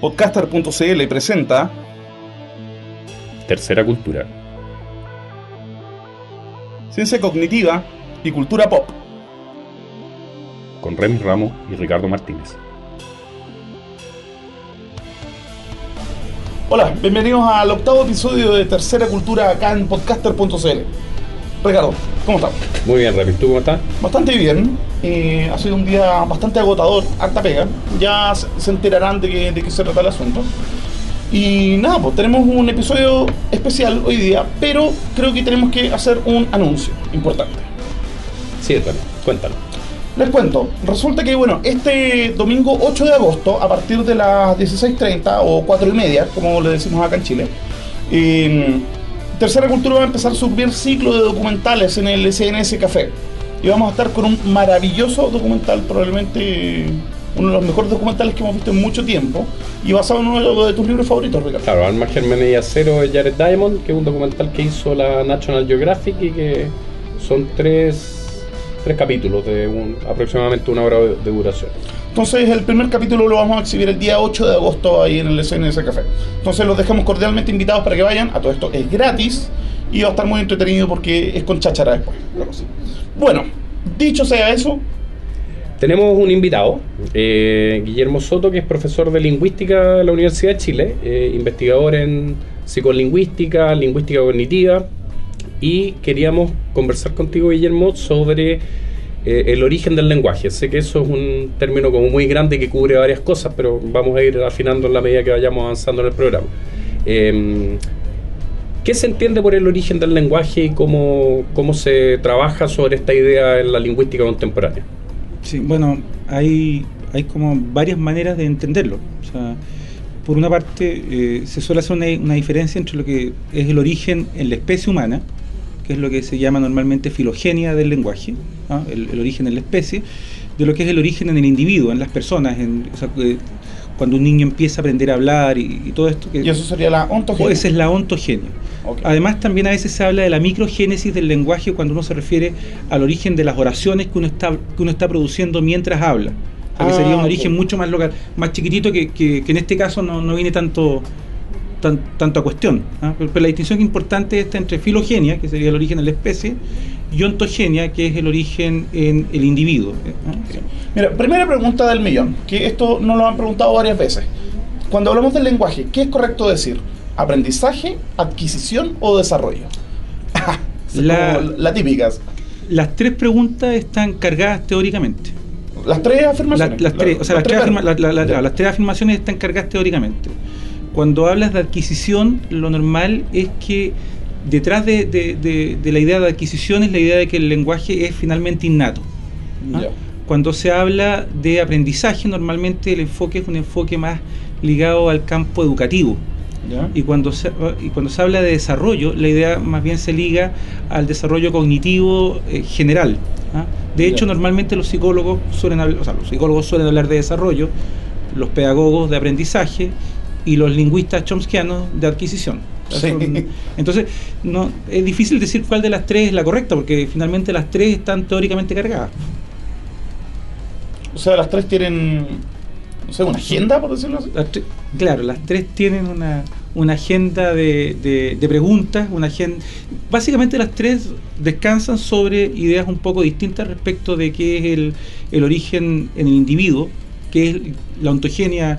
Podcaster.cl presenta Tercera Cultura. Ciencia Cognitiva y Cultura Pop. Con Remy Ramos y Ricardo Martínez. Hola, bienvenidos al octavo episodio de Tercera Cultura acá en Podcaster.cl. Ricardo, ¿cómo estás? Muy bien, Remy. ¿Tú cómo estás? Bastante bien. Eh, ha sido un día bastante agotador, harta pega. Ya se enterarán de, qué se trata el asunto. Y nada, pues tenemos un episodio especial hoy día, pero creo que tenemos que hacer un anuncio importante. Sí, Remy. Cuéntalo. Les cuento, resulta que bueno, este domingo 8 de agosto, a partir de las 16.30 o 4 y media, como le decimos acá en Chile, eh, Tercera Cultura va a empezar su primer ciclo de documentales en el SNS Café. Y vamos a estar con un maravilloso documental, probablemente uno de los mejores documentales que hemos visto en mucho tiempo, y basado en uno de tus libros favoritos, Ricardo. Claro, Alma Germán y Acero de Jared Diamond, que es un documental que hizo la National Geographic y que son tres, tres capítulos de un- aproximadamente una hora de, duración. Entonces el primer capítulo lo vamos a exhibir el día 8 de agosto ahí en el SNS Café. Entonces los dejamos cordialmente invitados para que vayan. A todo esto es gratis y va a estar muy entretenido porque es con cháchara después. la cosa. Bueno, dicho sea eso, Tenemos un invitado, eh, Guillermo Soto, que es profesor de lingüística de la Universidad de Chile, eh, investigador en psicolingüística, lingüística cognitiva, y queríamos conversar contigo, Guillermo, sobre eh, el origen del lenguaje. Sé que eso es un término como muy grande que cubre varias cosas, pero vamos a ir afinando en la medida que vayamos avanzando en el programa. Eh, ¿Qué se entiende por el origen del lenguaje y cómo, cómo se trabaja sobre esta idea en la lingüística contemporánea? Sí, bueno, hay, hay como varias maneras de entenderlo. O sea, por una parte, eh, se suele hacer una, una diferencia entre lo que es el origen en la especie humana, que es lo que se llama normalmente filogenia del lenguaje, ¿ah? el, el origen en la especie, de lo que es el origen en el individuo, en las personas, en, o sea, que cuando un niño empieza a aprender a hablar y, y todo esto. Que, y eso sería la ontogenia. esa es la ontogenia. Además, también a veces se habla de la microgénesis del lenguaje cuando uno se refiere al origen de las oraciones que uno está, que uno está produciendo mientras habla. Sea, que Ah, sería un origen mucho más local, más chiquitito que, que- que en este caso no, no viene tanto, tan- tanto a cuestión. ¿ah? Pero, pero la distinción importante está entre filogenia, que sería el origen en la especie, ontogenia, que es el origen en el individuo. ¿ah? Mira, primera pregunta del millón, que esto nos lo han preguntado varias veces. Cuando hablamos del lenguaje, ¿qué es correcto decir? ¿Aprendizaje, adquisición o desarrollo? La- la. Las tres preguntas están cargadas teóricamente. Las tres afirmaciones. La- las, tres, o sea, las, tres verbos. afirma- la- la- la- Ya. las tres afirmaciones están cargadas teóricamente. Cuando hablas de adquisición, lo normal es que detrás de, de- de- de la idea de adquisición es la idea de que el lenguaje es finalmente innato. ¿ah? Cuando se habla de aprendizaje, normalmente el enfoque es un enfoque más ligado al campo educativo. Y cuando, se, y cuando se habla de desarrollo, la idea más bien se liga al desarrollo cognitivo eh, general. ¿ah? De hecho, normalmente los psicólogos suelen hablar, o sea, los psicólogos suelen hablar de desarrollo, los pedagogos de aprendizaje y los lingüistas chomskianos de adquisición. Sí. Son- Entonces, no, es difícil decir cuál de las tres es la correcta, porque finalmente las tres están teóricamente cargadas. O sea, las tres tienen, no sé, una agenda, por decirlo así. Las claro, las tres tienen una, una agenda de, de- de preguntas, una agenda. Básicamente las tres descansan sobre ideas un poco distintas respecto de qué es el, el origen en el individuo, que es la ontogenia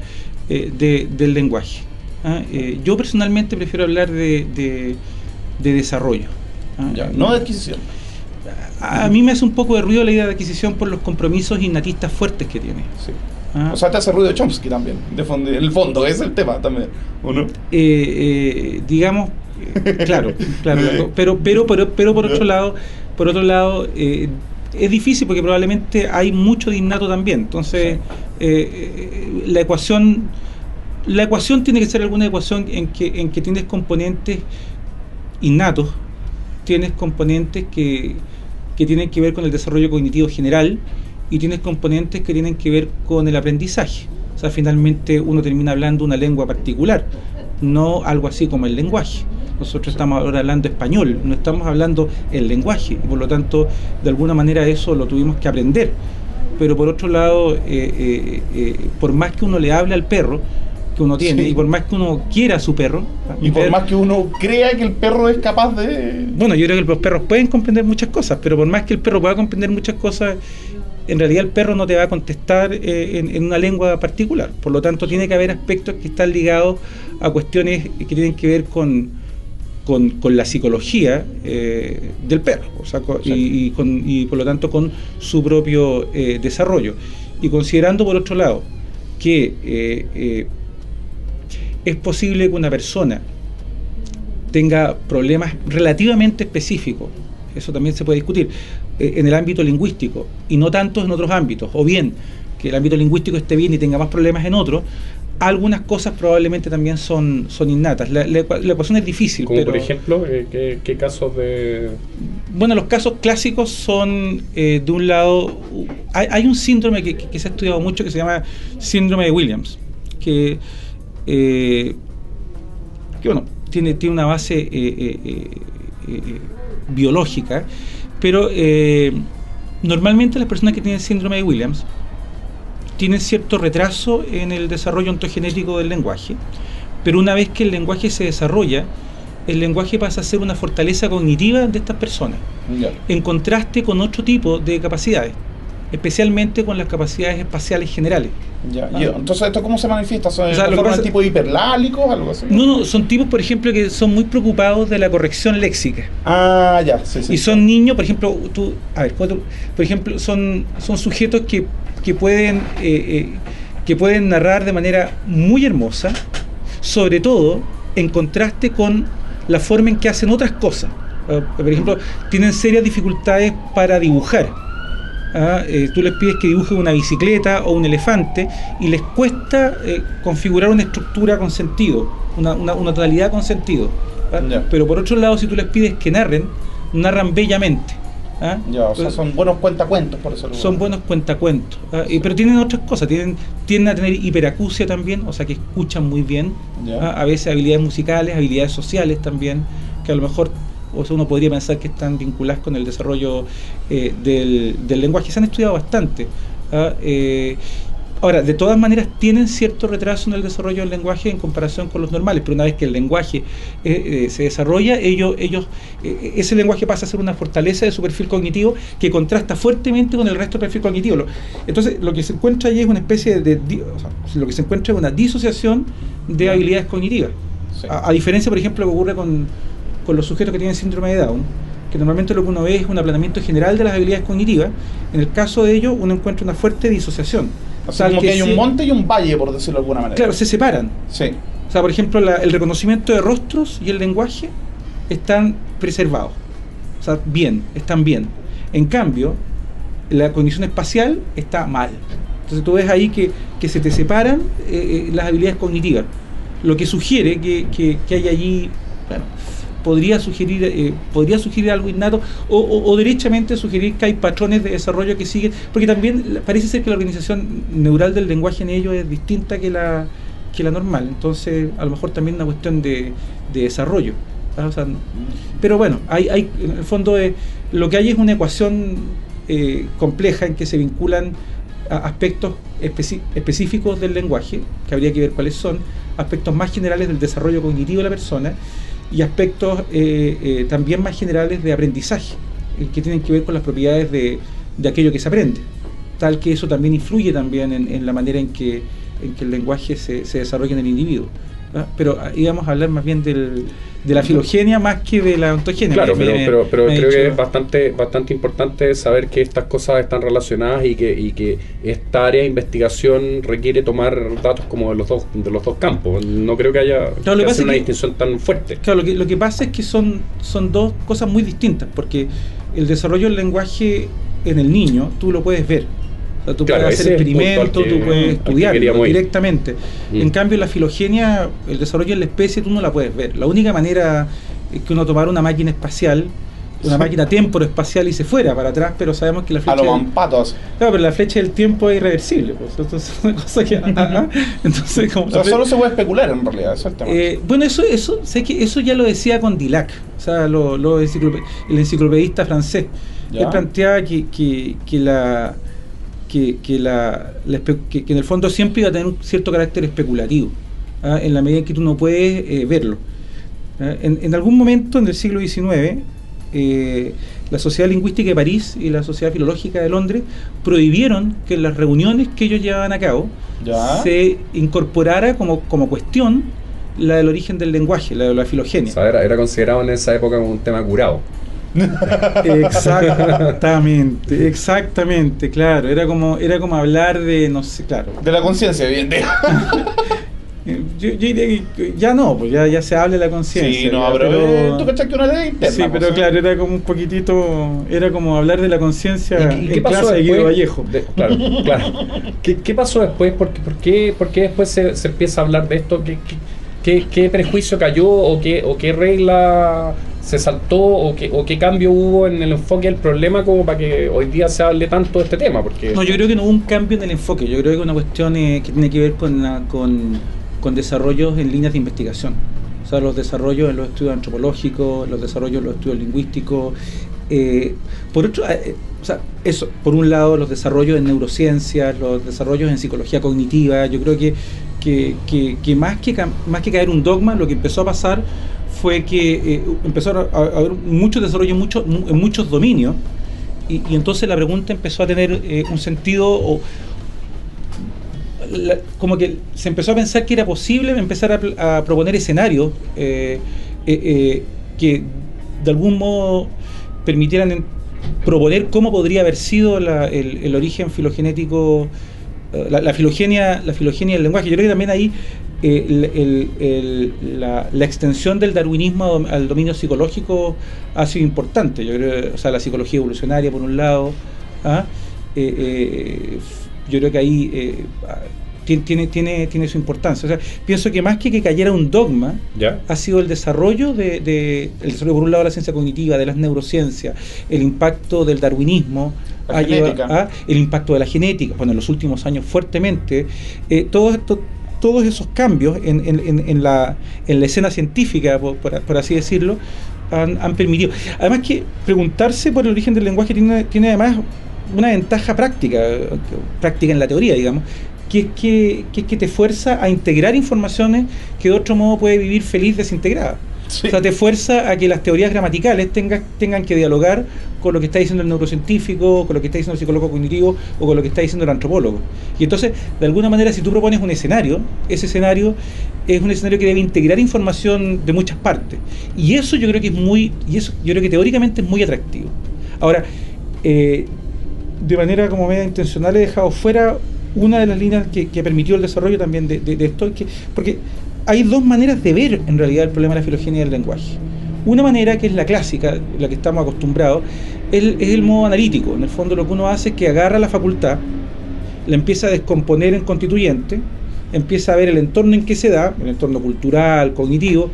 eh, de- del lenguaje. ¿Ah? Eh, yo personalmente prefiero hablar de, de- de desarrollo. ¿ah? Ya, no de adquisición. A, a mí me hace un poco de ruido la idea de adquisición por los compromisos innatistas fuertes que tiene. Sí. ¿ah? O sea, te hace ruido Chomsky también, de fondo, el fondo, es el tema también, ¿o no? eh, eh, digamos eh, claro claro pero pero pero pero por otro lado por otro lado eh, es difícil porque probablemente hay mucho de innato también entonces eh, la ecuación la ecuación tiene que ser alguna ecuación en que en que tienes componentes innatos tienes componentes que que tienen que ver con el desarrollo cognitivo general y tienes componentes que tienen que ver con el aprendizaje. O sea, finalmente uno termina hablando una lengua particular, no algo así como el lenguaje. Nosotros estamos ahora hablando español, no estamos hablando el lenguaje, y por lo tanto, de alguna manera eso lo tuvimos que aprender. Pero por otro lado, eh, eh, eh, por más que uno le hable al perro, que uno tiene, y por más que uno quiera a su perro. Y por más que uno crea que el perro es capaz de... Bueno, yo creo que los perros pueden comprender muchas cosas, pero por más que el perro pueda comprender muchas cosas, en realidad el perro no te va a contestar eh, en, una lengua particular. Por lo tanto, tiene que haber aspectos que están ligados a cuestiones que tienen que ver con, con, la psicología eh, del perro, y, por lo tanto con su propio eh, desarrollo. Y considerando, por otro lado, que es posible que una persona tenga problemas relativamente específicos, eso también se puede discutir, eh, en el ámbito lingüístico y no tanto en otros ámbitos, o bien que el ámbito lingüístico esté bien y tenga más problemas en otros, algunas cosas probablemente también son, son innatas. La, ecuación es difícil. Como por ejemplo, eh, ¿qué, casos de...? Bueno, los casos clásicos son, eh, de un lado, hay, un síndrome que, se ha estudiado mucho que se llama síndrome de Williams, que eh, que bueno, tiene, tiene una base eh, eh, biológica, pero normalmente las personas que tienen síndrome de Williams tienen cierto retraso en el desarrollo ontogenético del lenguaje, pero una vez que el lenguaje se desarrolla, el lenguaje pasa a ser una fortaleza cognitiva de estas personas, en contraste con otro tipo de capacidades especialmente con las capacidades espaciales generales. Ya. entonces, ¿esto cómo se manifiesta? ¿Son o tipo hiperlálicos algo así? No, no, son tipos, por ejemplo, que son muy preocupados de la corrección léxica. Ah, ya, sí, sí. Y son niños, por ejemplo, tú, a ver, por ejemplo, son, son sujetos que, que pueden, eh, eh, que pueden narrar de manera muy hermosa, sobre todo en contraste con la forma en que hacen otras cosas. Ah, por ejemplo, tienen serias dificultades para dibujar ¿ah? Eh, tú les pides que dibujen una bicicleta o un elefante y les cuesta eh, configurar una estructura con sentido, una, una, totalidad con sentido. ¿ah? Pero por otro lado, si tú les pides que narren, narran bellamente. ¿ah? o sea, son buenos cuentacuentos, por eso. Son buenos cuentacuentos. pero tienen otras cosas, tienen, tienden a tener hiperacusia también, o sea que escuchan muy bien. A veces habilidades musicales, habilidades sociales también, que a lo mejor o sea, uno podría pensar que están vinculadas con el desarrollo eh, del, lenguaje. Se han estudiado bastante. ¿ah? Eh, ahora, de todas maneras, tienen cierto retraso en el desarrollo del lenguaje en comparación con los normales, pero una vez que el lenguaje eh, se desarrolla, ellos, ellos, ese lenguaje pasa a ser una fortaleza de su perfil cognitivo que contrasta fuertemente con el resto del perfil cognitivo. Entonces, lo que se encuentra allí es una especie de, lo que se encuentra es una disociación de habilidades cognitivas. a, diferencia, por ejemplo, lo que ocurre con, con los sujetos que tienen síndrome de Down, que normalmente lo que uno ve es un aplanamiento general de las habilidades cognitivas, en el caso de ellos uno encuentra una fuerte disociación. O sea, como que, hay un monte y un valle, por decirlo de alguna manera. Claro, se separan. Sí. O sea, por ejemplo, el reconocimiento de rostros y el lenguaje están preservados. O sea, bien, están bien. En cambio, la condición espacial está mal. Entonces tú ves ahí que, se te separan eh, eh, las habilidades cognitivas, lo que sugiere que, que, que hay allí bueno, podría sugerir, eh, podría sugerir algo innato o, derechamente sugerir que hay patrones de desarrollo que siguen, porque también parece ser que la organización neural del lenguaje en ellos es distinta que la, que la normal, entonces a lo mejor también una cuestión de, desarrollo. ¿ah? pero bueno, hay, hay, en el fondo eh, lo que hay es una ecuación eh, compleja en que se vinculan aspectos específicos del lenguaje, que habría que ver cuáles son, aspectos más generales del desarrollo cognitivo de la persona, y aspectos eh, eh, también más generales de aprendizaje, eh, que tienen que ver con las propiedades de, de, aquello que se aprende, tal que eso también influye también en, la manera en que, en que el lenguaje se, se desarrolla en el individuo. Pero ah, íbamos a hablar más bien del, de la filogenia más que de la ontogenia. Claro, pero, pero, creo que es bastante, bastante importante saber que estas cosas están relacionadas y que, y que esta área de investigación requiere tomar datos como de los dos, de los dos campos. No creo que haya una distinción tan fuerte. Claro, lo que, lo que pasa es que son, son dos cosas muy distintas, porque el desarrollo del lenguaje en el niño tú lo puedes ver tú puedes hacer experimentos, tú puedes estudiar directamente. Mm. En cambio, la filogenia, el desarrollo de la especie, tú no la puedes ver. La única manera es que uno tomara una máquina espacial, una máquina espacial y se fuera para atrás, pero sabemos que la flecha. A los patos. Claro, pero la flecha del tiempo es irreversible. Pues. Entonces, una cosa que. Entonces, como solo se puede especular en realidad, eh, bueno, eso, eso, sé que eso ya lo decía con Dilac, o sea, lo, lo el enciclopedista francés. Él planteaba que, que, que la que, que, la, que, en el fondo siempre iba a tener un cierto carácter especulativo. ¿ah? en la medida en que tú no puedes eh, verlo. ¿ah? En, en, algún momento en el siglo XIX, eh, la Sociedad Lingüística de París y la Sociedad Filológica de Londres prohibieron que en las reuniones que ellos llevaban a cabo ¿Ya? se incorporara como, como cuestión la del origen del lenguaje, la de la filogenia. O sea, era, era considerado en esa época como un tema curado. Exactamente, exactamente, claro. Era como, era como hablar de, no sé, claro. De la conciencia, bien. Yo, yo, diría que ya no, pues ya, ya se habla de la conciencia. Sí, no, ya, pero, pero tú que una ley interna. Sí, pero pues, claro, era como un poquitito, era como hablar de la conciencia ¿Y, y en qué pasó clase de Guido después? Vallejo. De- claro, claro. ¿Qué, qué pasó después? ¿Por qué, por qué, por qué después se, se empieza a hablar de esto? ¿Qué, qué, qué- qué prejuicio cayó o qué, o qué regla se saltó o qué, o qué cambio hubo en el enfoque del problema como para que hoy día se hable tanto de este tema? Porque No, yo creo que no hubo un cambio en el enfoque. Yo creo que es una cuestión eh, que tiene que ver con, la- con, con desarrollos en líneas de investigación. O sea, los desarrollos en los estudios antropológicos, los desarrollos en los estudios lingüísticos. eh, por otro, eh, o sea, eso, por un lado, los desarrollos en neurociencias, los desarrollos en psicología cognitiva. Yo creo que, que, que- más, que más que caer un dogma, lo que empezó a pasar fue que eh, empezaron a, haber mucho desarrollo en, muchos dominios y, entonces la pregunta empezó a tener eh, un sentido o la- como que se empezó a pensar que era posible empezar a, proponer escenarios eh, eh, que de algún modo permitieran proponer cómo podría haber sido la- el, origen filogenético eh, la, filogenia la filogenia del lenguaje yo creo que también ahí eh, el- la, la extensión del darwinismo al dominio psicológico ha sido importante yo creo o sea la psicología evolucionaria por un lado ¿ah? Eh, yo creo que ahí tiene, tiene, tiene, su importancia. O sea, pienso que más que que cayera un dogma, ¿Ya? ha sido el desarrollo de, de- el desarrollo por un lado de la ciencia cognitiva, de las neurociencias, el impacto del darwinismo, llevado- genética. ah, el impacto de la genética, bueno, en los últimos años fuertemente, eh, todo esto- todos esos cambios en, en- en- en la, en la escena científica, por, por- por así decirlo, han, han permitido. Además que preguntarse por el origen del lenguaje tiene, tiene además una ventaja práctica, práctica en la teoría, digamos, que es que, que es que te fuerza a integrar informaciones que de otro modo puede vivir feliz desintegrada. Sí. O sea, te fuerza a que las teorías gramaticales tengan, tengan que dialogar con lo que está diciendo el neurocientífico, con lo que está diciendo el psicólogo cognitivo o con lo que está diciendo el antropólogo. Y entonces, de alguna manera, si tú propones un escenario, ese escenario es un escenario que debe integrar información de muchas partes. Y eso yo creo que es muy, y eso yo creo que teóricamente es muy atractivo. Ahora, eh, de manera como media intencional he dejado fuera una de las líneas que, permitió el desarrollo también de, esto, que, porque hay dos maneras de ver en realidad el problema de la filogenia del lenguaje. Una manera que es la clásica, la que estamos acostumbrados, es, el- es modo analítico. En el fondo lo que uno hace es que agarra la facultad, la empieza a descomponer en constituyente, empieza a ver el entorno en que se da, el entorno cultural, cognitivo,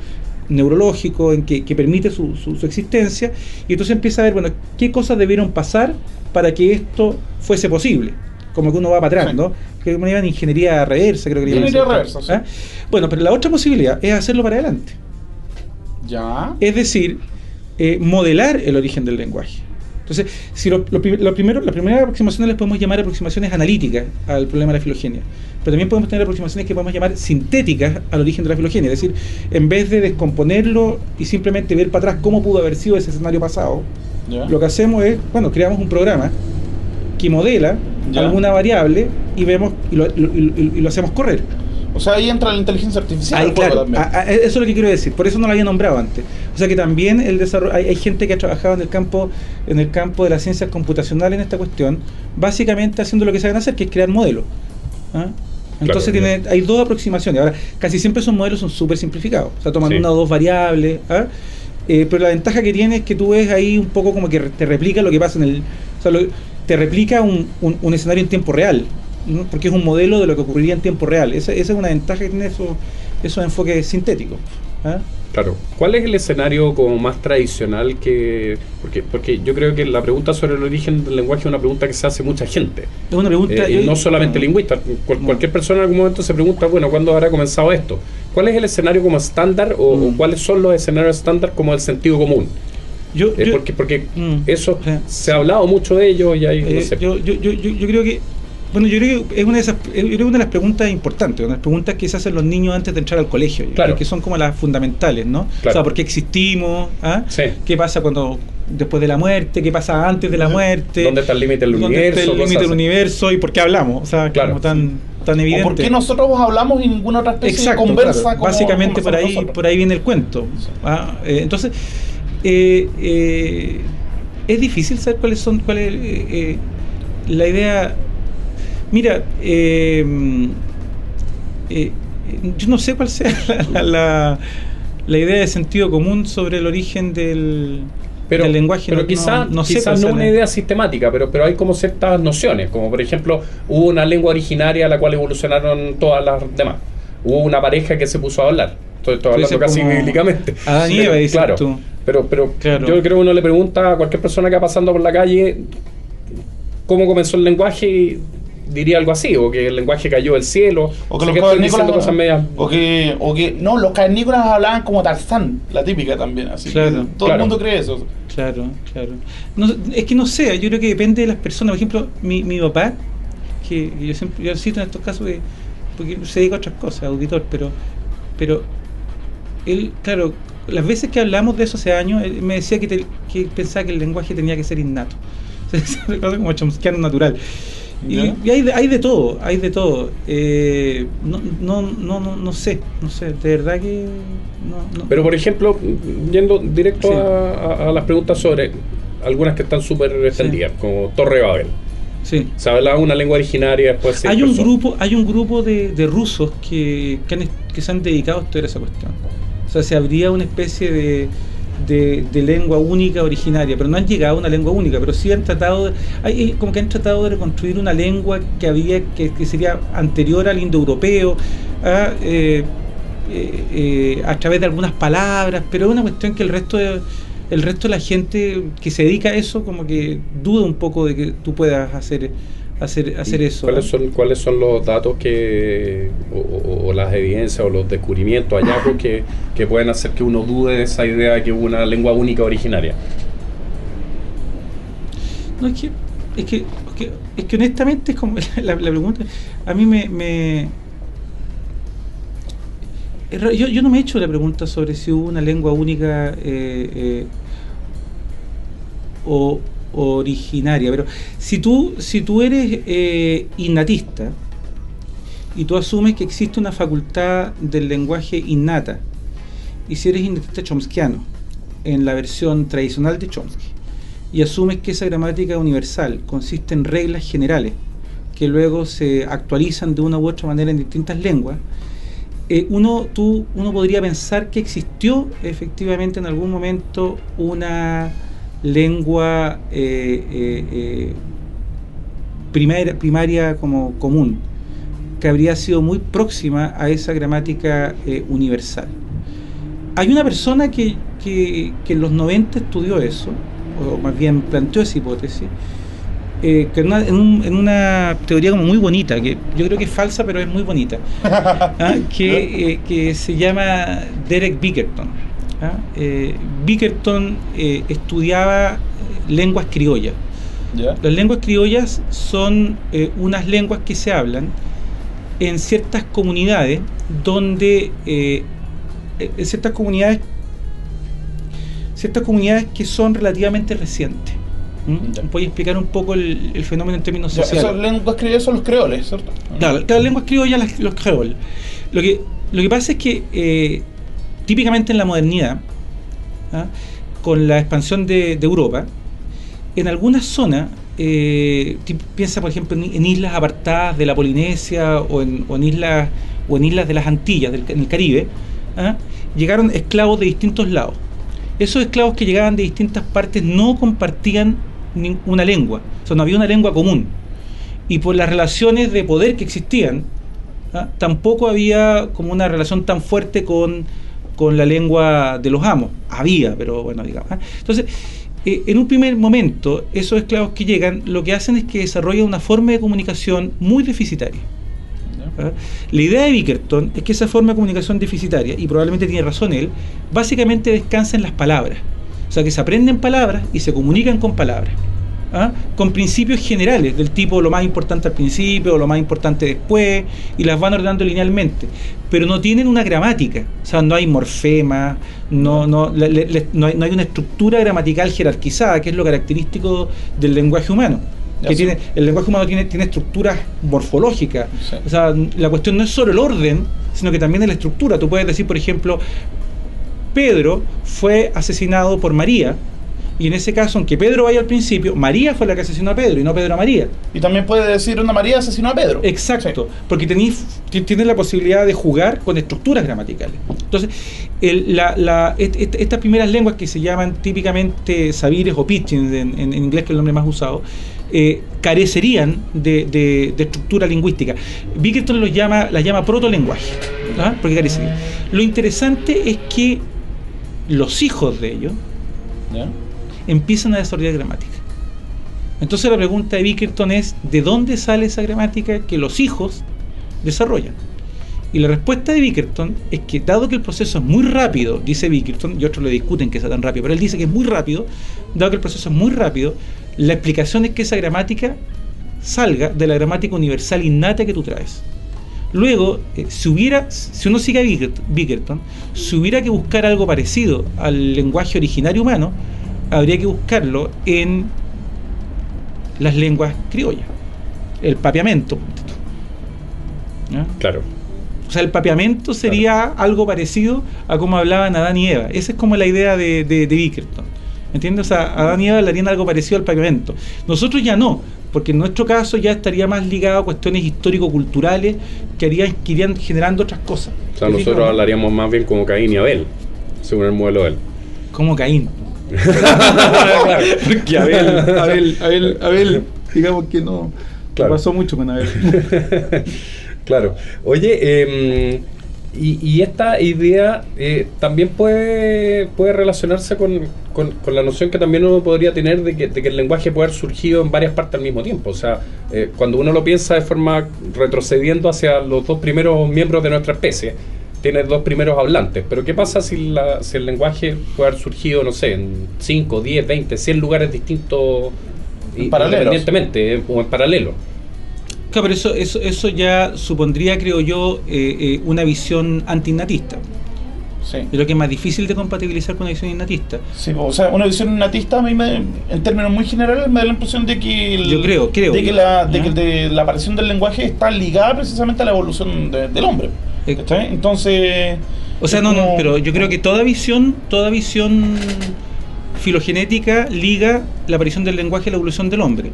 neurológico, en que, permite su- su existencia, y entonces empieza a ver, bueno, qué cosas debieron pasar para que esto fuese posible. Como que uno va para atrás, Sí. ¿no? Que me llaman ingeniería reversa, creo que Ingeniería reversa, sí. ¿Ah? Bueno, pero la otra posibilidad es hacerlo para adelante. Ya. Es decir, eh, modelar el origen del lenguaje. Entonces, si lo, lo lo primero, las primeras aproximaciones las podemos llamar aproximaciones analíticas al problema de la filogenia, pero también podemos tener aproximaciones que podemos llamar sintéticas al origen de la filogenia, es decir, en vez de descomponerlo y simplemente ver para atrás cómo pudo haber sido ese escenario pasado, ya. lo que hacemos es, bueno, creamos un programa que modela Ya. alguna variable y vemos y lo, y- y lo hacemos correr. O sea, ahí entra la inteligencia artificial. Ahí, claro, también. a- a- eso es lo que quiero decir, por eso no lo había nombrado antes. O sea que también el desarrollo, hay, hay gente que ha trabajado en el campo, en el campo de las ciencias computacionales en esta cuestión, básicamente haciendo lo que saben hacer, que es crear modelos. ¿ah? Entonces Claro, tiene, hay dos aproximaciones. Ahora, casi siempre esos modelos son súper simplificados. O sea, toman Sí. una o dos variables. ¿ah? Eh, pero la ventaja que tiene es que tú ves ahí un poco como que te replica lo que pasa en el. O sea, lo- te replica un, un- un escenario en tiempo real. ¿no? Porque es un modelo de lo que ocurriría en tiempo real. Esa, esa es una ventaja que tiene esos, esos enfoques sintéticos. ¿ah? Claro. ¿Cuál es el escenario como más tradicional que...? Porque, porque yo creo que la pregunta sobre el origen del lenguaje es una pregunta que se hace mucha gente. Es una pregunta. Eh, y no solamente no. lingüistas. Cual- No. Cualquier persona en algún momento se pregunta, bueno, ¿cuándo habrá comenzado esto? ¿Cuál es el escenario como estándar o, o Mm. cuáles son los escenarios estándar como el sentido común? Yo, Eh, yo- porque porque Mm. eso Sí. se ha hablado mucho de ello y hay, no Eh, sé. yo, yo, yo, yo, creo que Bueno, yo creo que es una de esas, yo creo que una de las preguntas importantes, una de las preguntas que se hacen los niños antes de entrar al colegio, Claro. que son como las fundamentales, ¿no? O Claro. sea, ¿por qué existimos? ¿Ah? Sí. ¿Qué pasa cuando después de la muerte? ¿Qué pasa antes de la muerte? ¿Dónde está el límite del ¿Dónde universo? está el límite del universo y por qué hablamos? O sea, Claro. como tan, tan ¿O evidente. por qué nosotros hablamos y ninguna otra especie Exacto, conversa claro. como Básicamente por conversamos ahí, nosotros? por ahí viene el cuento. Ah, eh, entonces, eh, eh, es difícil saber cuáles son, cuál es eh, la idea. Mira, yo no sé cuál sea la, la- la idea de sentido común sobre el origen del, Pero, del lenguaje. pero no, quizás no, no una idea sistemática, pero, pero hay como ciertas nociones, como por ejemplo, hubo una lengua originaria a la cual evolucionaron todas las demás. Hubo una pareja que se puso a hablar. Estoy, estoy hablando casi bíblicamente. Eva, dices claro, tú. Pero, pero Claro. yo creo que uno le pregunta a cualquier persona que va pasando por la calle cómo comenzó el lenguaje y diría algo así, o que el lenguaje cayó del cielo, O que los cavernícolas. cosas medias O que, o que. No, los cavernícolas hablaban como Tarzán, la típica también. Así Claro. que todo Claro. el mundo cree eso. Claro, claro. No, es que no sé, yo creo que depende de las personas. Por ejemplo, mi, mi papá, que yo siempre yo cito en estos casos que- porque se dedica a otras cosas, auditor, pero, pero él, claro, las veces que hablamos de eso hace años, él me decía que, te- que pensaba que el lenguaje tenía que ser innato. Como chomskiano natural. Y, y hay, de, hay de todo, hay de todo. Eh, no, no, no, no, no sé, no sé, de verdad que no, no. Pero por ejemplo, yendo directo Sí. a, a- las preguntas sobre algunas que están súper extendidas, como Torre Babel. sí. Se hablaba una lengua originaria después hay un grupo hay un grupo de, de rusos que, que, han que se han dedicado a estudiar esa cuestión o sea se habría una especie de, de, lengua única originaria pero no han llegado a una lengua única pero sí han tratado de, hay, hay como que han tratado de reconstruir una lengua que había que, que sería anterior al indoeuropeo a, eh, eh, eh, a través de algunas palabras pero es una cuestión que el resto de el resto de la gente que se dedica a eso como que duda un poco de que tú puedas hacer hacer hacer ¿Y eso ¿Cuáles son, ¿Cuáles son los datos que, o, o- las evidencias o los descubrimientos, hallazgos que, que pueden hacer que uno dude de esa idea de que hubo una lengua única originaria? No, es que, es que, es que, es que honestamente es como la, la pregunta. A mí me. me yo, yo no me he hecho la pregunta sobre si hubo una lengua única eh, eh, o originaria, pero si tú, si tú eres eh, innatista y tú asumes que existe una facultad del lenguaje innata, y si eres innatista chomskiano, en la versión tradicional de Chomsky, y asumes que esa gramática universal consiste en reglas generales que luego se actualizan de una u otra manera en distintas lenguas, eh, uno, tú, uno podría pensar que existió efectivamente en algún momento una lengua eh, eh, eh, primaria, primaria como común, que habría sido muy próxima a esa gramática universal. Hay una persona que, que, que en los 90 estudió eso, o más bien planteó esa hipótesis, eh, que en una, en, un- en una teoría como muy bonita, que yo creo que es falsa, pero es muy bonita, ¿ah? que, eh, que se llama Derek Bickerton. ¿Ah? Eh, Bickerton eh, estudiaba eh, lenguas criollas. Las lenguas criollas son eh, unas lenguas que se hablan en ciertas comunidades donde en ciertas comunidades ciertas comunidades que son relativamente recientes. ¿Mm? Voy a explicar un poco el, el fenómeno en términos sociales. Esas lenguas criollas son los creoles, ¿cierto? Claro, claro, lenguas criollas, las- los creol. Lo que, lo que pasa es que típicamente en la modernidad, ¿ah? con la expansión de, Europa, en algunas zonas, eh, piensa por ejemplo en, islas apartadas de la Polinesia o en, islas o en islas de las Antillas, del, en el Caribe, ¿ah? llegaron esclavos de distintos lados. Esos esclavos que llegaban de distintas partes no compartían una lengua, o sea, no había una lengua común y por las relaciones de poder que existían, ¿ah? tampoco había como una relación tan fuerte con, con la lengua de los amos. Había, pero bueno, digamos. ¿ah? Entonces, eh, en un primer momento, esos esclavos que llegan lo que hacen es que desarrollan una forma de comunicación muy deficitaria. ¿ah? La idea de Bickerton es que esa forma de comunicación deficitaria, y probablemente tiene razón él, básicamente descansa en las palabras. O sea, que se aprenden palabras y se comunican con palabras. ¿Ah? con principios generales, del tipo lo más importante al principio o lo más importante después, y las van ordenando linealmente. Pero no tienen una gramática, o sea, no hay morfema, no, no, no, hay, una estructura gramatical jerarquizada, que es lo característico del lenguaje humano. Que tiene, el lenguaje humano tiene, tiene estructuras morfológicas. O sea, la cuestión no es solo el orden, sino que también es la estructura. Tú puedes decir, por ejemplo, Pedro fue asesinado por María, y en ese caso, aunque Pedro vaya al principio, María fue la que asesinó a Pedro y no Pedro a María. Y también puede decir una María asesinó a Pedro. Exacto, porque tenéis tienes la posibilidad de jugar con estructuras gramaticales. Entonces, estas primeras lenguas que se llaman típicamente sabires o pitching en, inglés, que es el nombre más usado, eh, carecerían de, estructura lingüística. Bickerton los llama, las llama protolenguaje, ¿ah? porque carecerían. Lo interesante es que los hijos de ellos, empiezan a desarrollar gramática. Entonces la pregunta de Bickerton es, ¿de dónde sale esa gramática que los hijos desarrollan? Y la respuesta de Bickerton es que dado que el proceso es muy rápido, dice Bickerton, y otros le discuten que sea tan rápido, pero él dice que es muy rápido, dado que el proceso es muy rápido, la explicación es que esa gramática salga de la gramática universal innata que tú traes. Luego, eh, si hubiera, si uno sigue a Bickerton, si hubiera que buscar algo parecido al lenguaje originario humano, habría que buscarlo en las lenguas criollas. El papiamento. Claro. O sea, el papiamento sería algo parecido a como hablaban Adán y Eva. Esa es como la idea de, de, Bickerton. ¿Entiendes? O sea, Adán y Eva le harían algo parecido al papiamento. Nosotros ya no, porque en nuestro caso ya estaría más ligado a cuestiones histórico-culturales que, harían, que irían generando otras cosas. O sea, nosotros hablaríamos más bien como Caín y Abel, según el modelo de él. Como Caín. Porque Abel, Abel, Abel, Abel, digamos que no, pasó mucho con Abel. claro. Oye, em, y, esta idea eh, también puede, puede relacionarse con, con, la noción que también uno podría tener de que, de que, el lenguaje puede haber surgido en varias partes al mismo tiempo. O sea, eh, cuando uno lo piensa de forma retrocediendo hacia los dos primeros miembros de nuestra especie, tiene dos primeros hablantes, pero ¿qué pasa si, la, si el lenguaje puede haber surgido, no sé, en 5, 10, 20, 100 lugares distintos independientemente eh, o en paralelo? Claro, pero eso, eso, eso ya supondría, creo yo, eh, eh, una visión antinatista. Sí. Creo que es más difícil de compatibilizar con una visión innatista. Sí, o sea, una visión innatista a mí, me, en términos muy generales, me da la impresión de que, yo creo, creo de, que la, de que la aparición del lenguaje está ligada precisamente a la evolución del hombre. Entonces. O sea, no, no, pero yo creo que toda visión, toda visión filogenética liga la aparición del lenguaje a la evolución del hombre.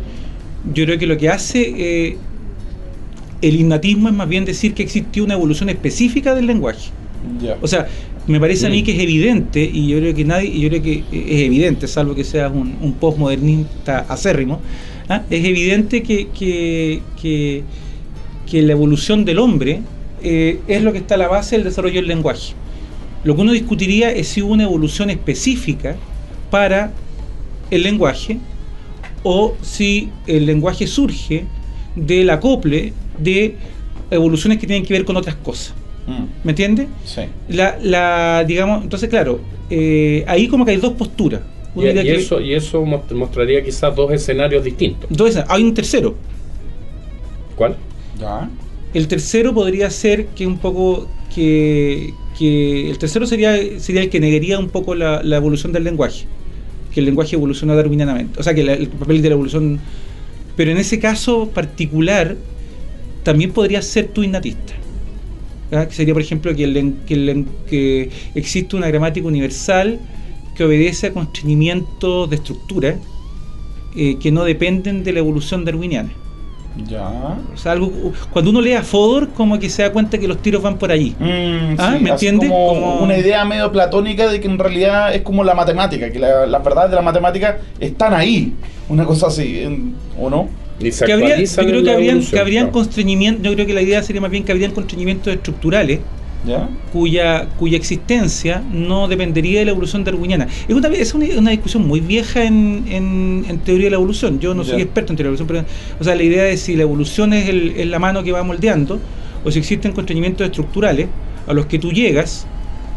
Yo creo que lo que hace eh, el innatismo es más bien decir que existió una evolución específica del lenguaje. O sea, me parece a mí mm. que es evidente, y yo creo que nadie, yo creo que es evidente, salvo que seas un, un postmodernista acérrimo, ¿ah? es evidente que, que, que, que la evolución del hombre eh, es lo que está a la base del desarrollo del lenguaje. Lo que uno discutiría es si hubo una evolución específica para el lenguaje o si el lenguaje surge del acople de evoluciones que tienen que ver con otras cosas. Mm. ¿Me entiendes? Sí. La, digamos, entonces, claro, eh, ahí como que hay dos posturas. y, eso, y eso mostraría quizás dos escenarios distintos. Dos Hay un tercero. ¿Cuál? Ya. El tercero podría ser que un poco que, el tercero sería, sería el que negaría un poco la, evolución del lenguaje, que el lenguaje evoluciona darwinianamente, o sea que el papel de la evolución, pero en ese caso particular también podría ser tu innatista. ¿ah? Que sería, por ejemplo, que, el, que, que existe una gramática universal que obedece a constreñimientos de estructura eh, que no dependen de la evolución darwiniana. Ya. O sea, algo, cuando uno lee a Fodor, como que se da cuenta que los tiros van por allí. Mm, ¿Ah? ¿Me entiendes? Como, una idea medio platónica de que en realidad es como la matemática, que las la verdades de la matemática están ahí. Una cosa así, ¿o no? que habría, yo creo que habrían, que habrían constreñimientos, yo creo que la idea sería más bien que habrían constreñimientos estructurales cuya cuya existencia no dependería de la evolución darwiniana. Es una, es una, discusión muy vieja en, en, teoría de la evolución. Yo no soy experto en teoría de la evolución, pero o sea, la idea es si la evolución es, el, es la mano que va moldeando o si existen constreñimientos estructurales a los que tú llegas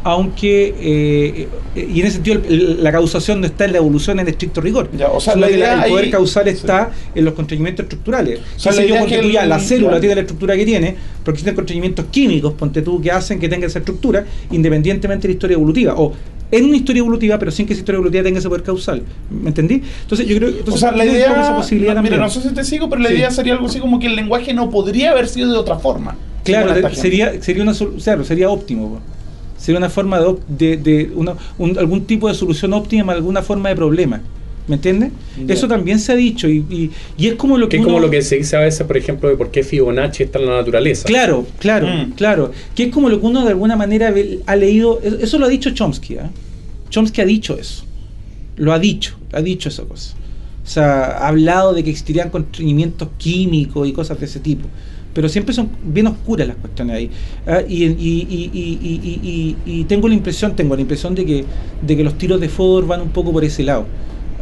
aunque eh, y en ese sentido el- la causación no está en la evolución en estricto rigor Ya, o sea, que el poder ahí- causal sí. está en los constreñimientos estructurales O sea, Si la yo ponte que tú ya, el- la célula claro. tiene la estructura que tiene porque existen constreñimientos químicos ponte tú que hacen que tenga esa estructura independientemente de la historia evolutiva o en una historia evolutiva pero sin que esa historia evolutiva tenga ese poder causal ¿me entendí? entonces yo creo entonces o sea, la idea. esa posibilidad no, mira, no sé si te sigo, pero la Sí. idea sería algo así como que el lenguaje no podría haber sido de otra forma. Claro, sería, sería una claro, sería óptimo. Sería una forma de, de, de una- un- algún tipo de solución óptima, alguna forma de problema. ¿Me entiendes? Eso también se ha dicho y, y, y es como lo que es como lo que se dice a veces, por ejemplo, de por qué Fibonacci está en la naturaleza. Claro, claro, Mm. claro. Que es como lo que uno de alguna manera ha leído. Eso, eso lo ha dicho Chomsky. ¿ah? Chomsky ha dicho eso. Lo ha dicho, ha dicho esa cosa. O sea, ha hablado de que existirían constreñimientos químicos y cosas de ese tipo. Pero siempre son bien oscuras las cuestiones ahí. ¿ah? Y, tengo la impresión, tengo la impresión de que, de que los tiros de Fodor van un poco por ese lado.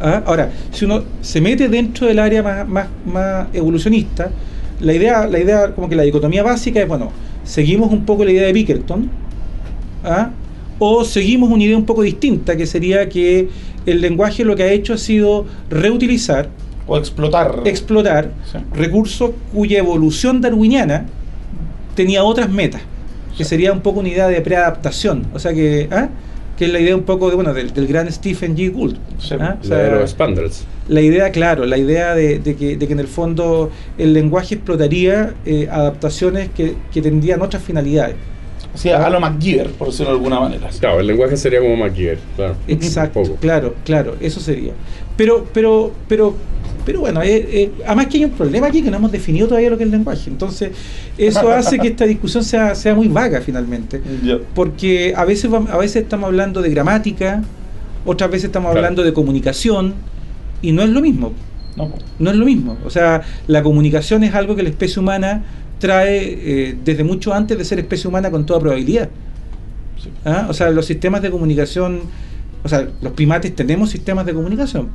¿ah? Ahora, si uno se mete dentro del área más, más, más evolucionista, la idea, la idea, como que la dicotomía básica es, bueno, seguimos un poco la idea de Bickerton, ¿ah? o seguimos una idea un poco distinta, que sería que el lenguaje lo que ha hecho ha sido reutilizar, O explotar. explotar Sí. recursos cuya evolución darwiniana tenía otras metas, que sería un poco una idea de preadaptación, o sea que, ¿ah? que es la idea un poco de, bueno, del, del gran Stephen G. Gould. Sí. ¿ah? O de sea, los Spandrels. la idea, claro, la idea de, de que, de que en el fondo el lenguaje explotaría eh, adaptaciones que, que tendrían otras finalidades. Así, a lo MacGyver, por decirlo de alguna manera. Claro, el lenguaje sería como MacGyver, claro. Exacto, claro, claro, eso sería. Pero, pero, pero, pero bueno, eh, eh, además que hay un problema aquí que no hemos definido todavía lo que es el lenguaje. Entonces, eso hace que esta discusión sea, sea muy vaga finalmente. Porque a veces, a veces estamos hablando de gramática, otras veces estamos Claro. hablando de comunicación, y no es lo mismo. No. No es lo mismo. O sea, la comunicación es algo que la especie humana trae eh, desde mucho antes de ser especie humana con toda probabilidad. Sí. ¿Ah? O sea, los sistemas de comunicación, o sea, los primates tenemos sistemas de comunicación.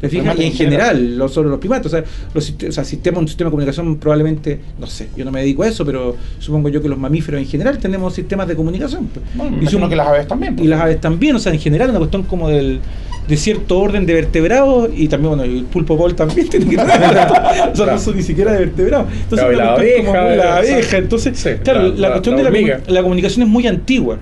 ¿Te fijas? primates Y en en general, no solo los primates, o sea, los o sea, sistemas, un sistema de comunicación probablemente, no sé, yo no me dedico a eso, pero supongo yo que los mamíferos en general tenemos sistemas de comunicación. Bueno, me Y son- que las aves también. po. y las aves también, o sea, en general una cuestión como del de cierto orden de vertebrados y también, bueno, el pulpo bol también tiene que tener o sea, no son ni siquiera de vertebrados. Entonces, Claro, la como abeja, muy- la abeja, entonces, Sí, claro, la- la, la- cuestión la de la comunicación es muy antigua.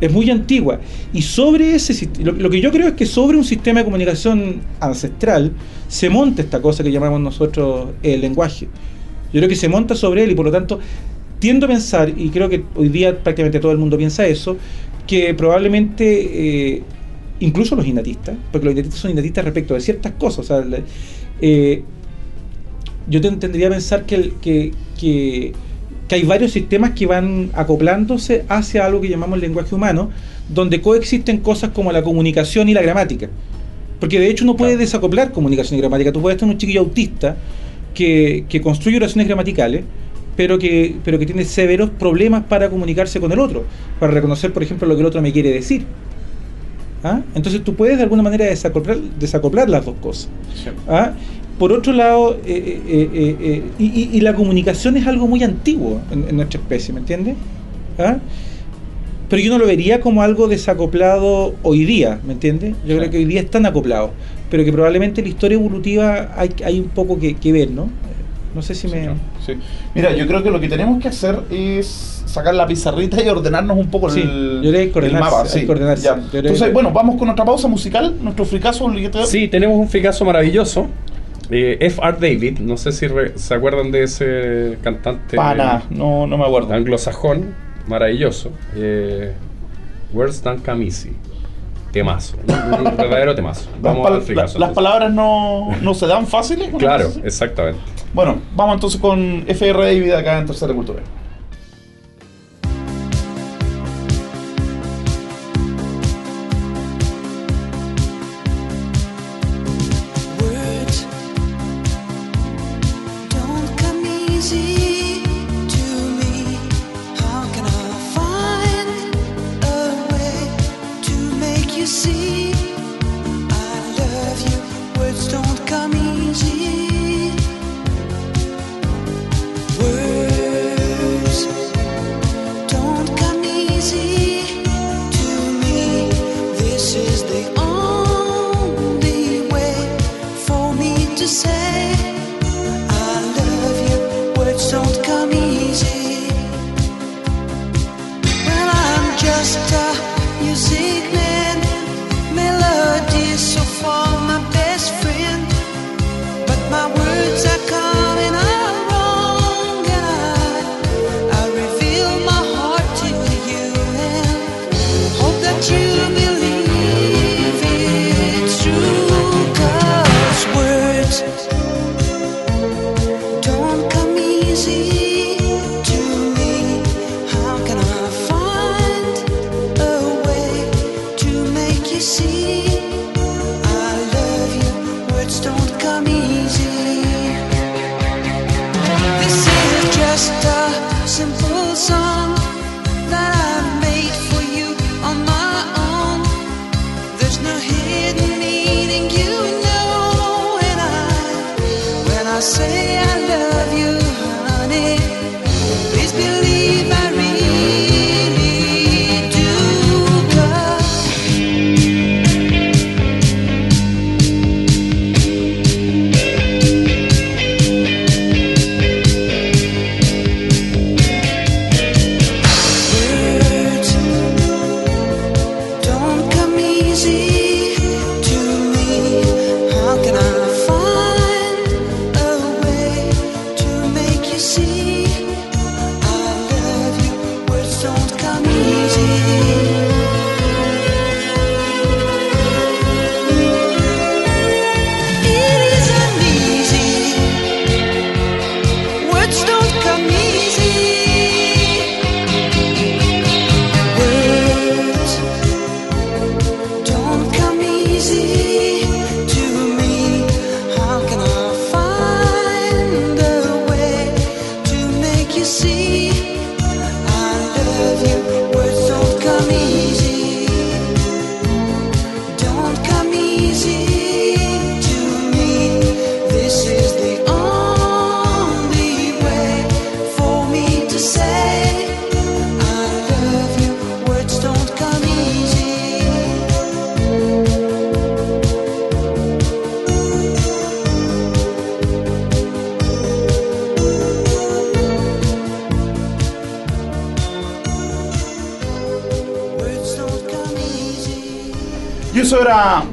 Es muy antigua. Y sobre ese lo, lo que yo creo es que sobre un sistema de comunicación ancestral se monta esta cosa que llamamos nosotros el lenguaje. Yo creo que se monta sobre él y por lo tanto tiendo a pensar, y creo que hoy día prácticamente todo el mundo piensa eso, que probablemente eh, incluso los innatistas, porque los innatistas son innatistas respecto de ciertas cosas, o sea, eh, yo ten- tendría a pensar que, que, que, que hay varios sistemas que van acoplándose hacia algo que llamamos lenguaje humano, donde coexisten cosas como la comunicación y la gramática. Porque de hecho uno puede Claro. desacoplar comunicación y gramática. Tú puedes tener un chiquillo autista que, que construye oraciones gramaticales, pero que, pero que tiene severos problemas para comunicarse con el otro, para reconocer, por ejemplo, lo que el otro me quiere decir. ¿Ah? Entonces tú puedes de alguna manera desacoplar, desacoplar las dos cosas. ¿Ah? Por otro lado, eh, eh, eh, eh, y, y- y la comunicación es algo muy antiguo en, en nuestra especie, ¿me entiendes? ¿Ah? Pero yo no lo vería como algo desacoplado hoy día, ¿me entiendes? Yo Sí. creo que hoy día están acoplados, pero que probablemente en la historia evolutiva hay, hay un poco que, que ver, ¿no? No sé si me... Sí. Mira, yo creo que lo que tenemos que hacer es sacar la pizarrita y ordenarnos un poco Sí, el, el mapa. Entonces, bueno, vamos con nuestra pausa musical, nuestro fricazo. Sí, tenemos un fricazo maravilloso. Eh, F.R. David, no sé si re- se acuerdan de ese cantante Pana, no, no me acuerdo. anglosajón, maravilloso. Eh, Where's Dan Camisi? Temazo, un un verdadero temazo. Las, Vamos al fricazo. la- las palabras no, no se dan fáciles. Claro, exactamente. Bueno, vamos entonces con FR David acá en Tercera Cultura.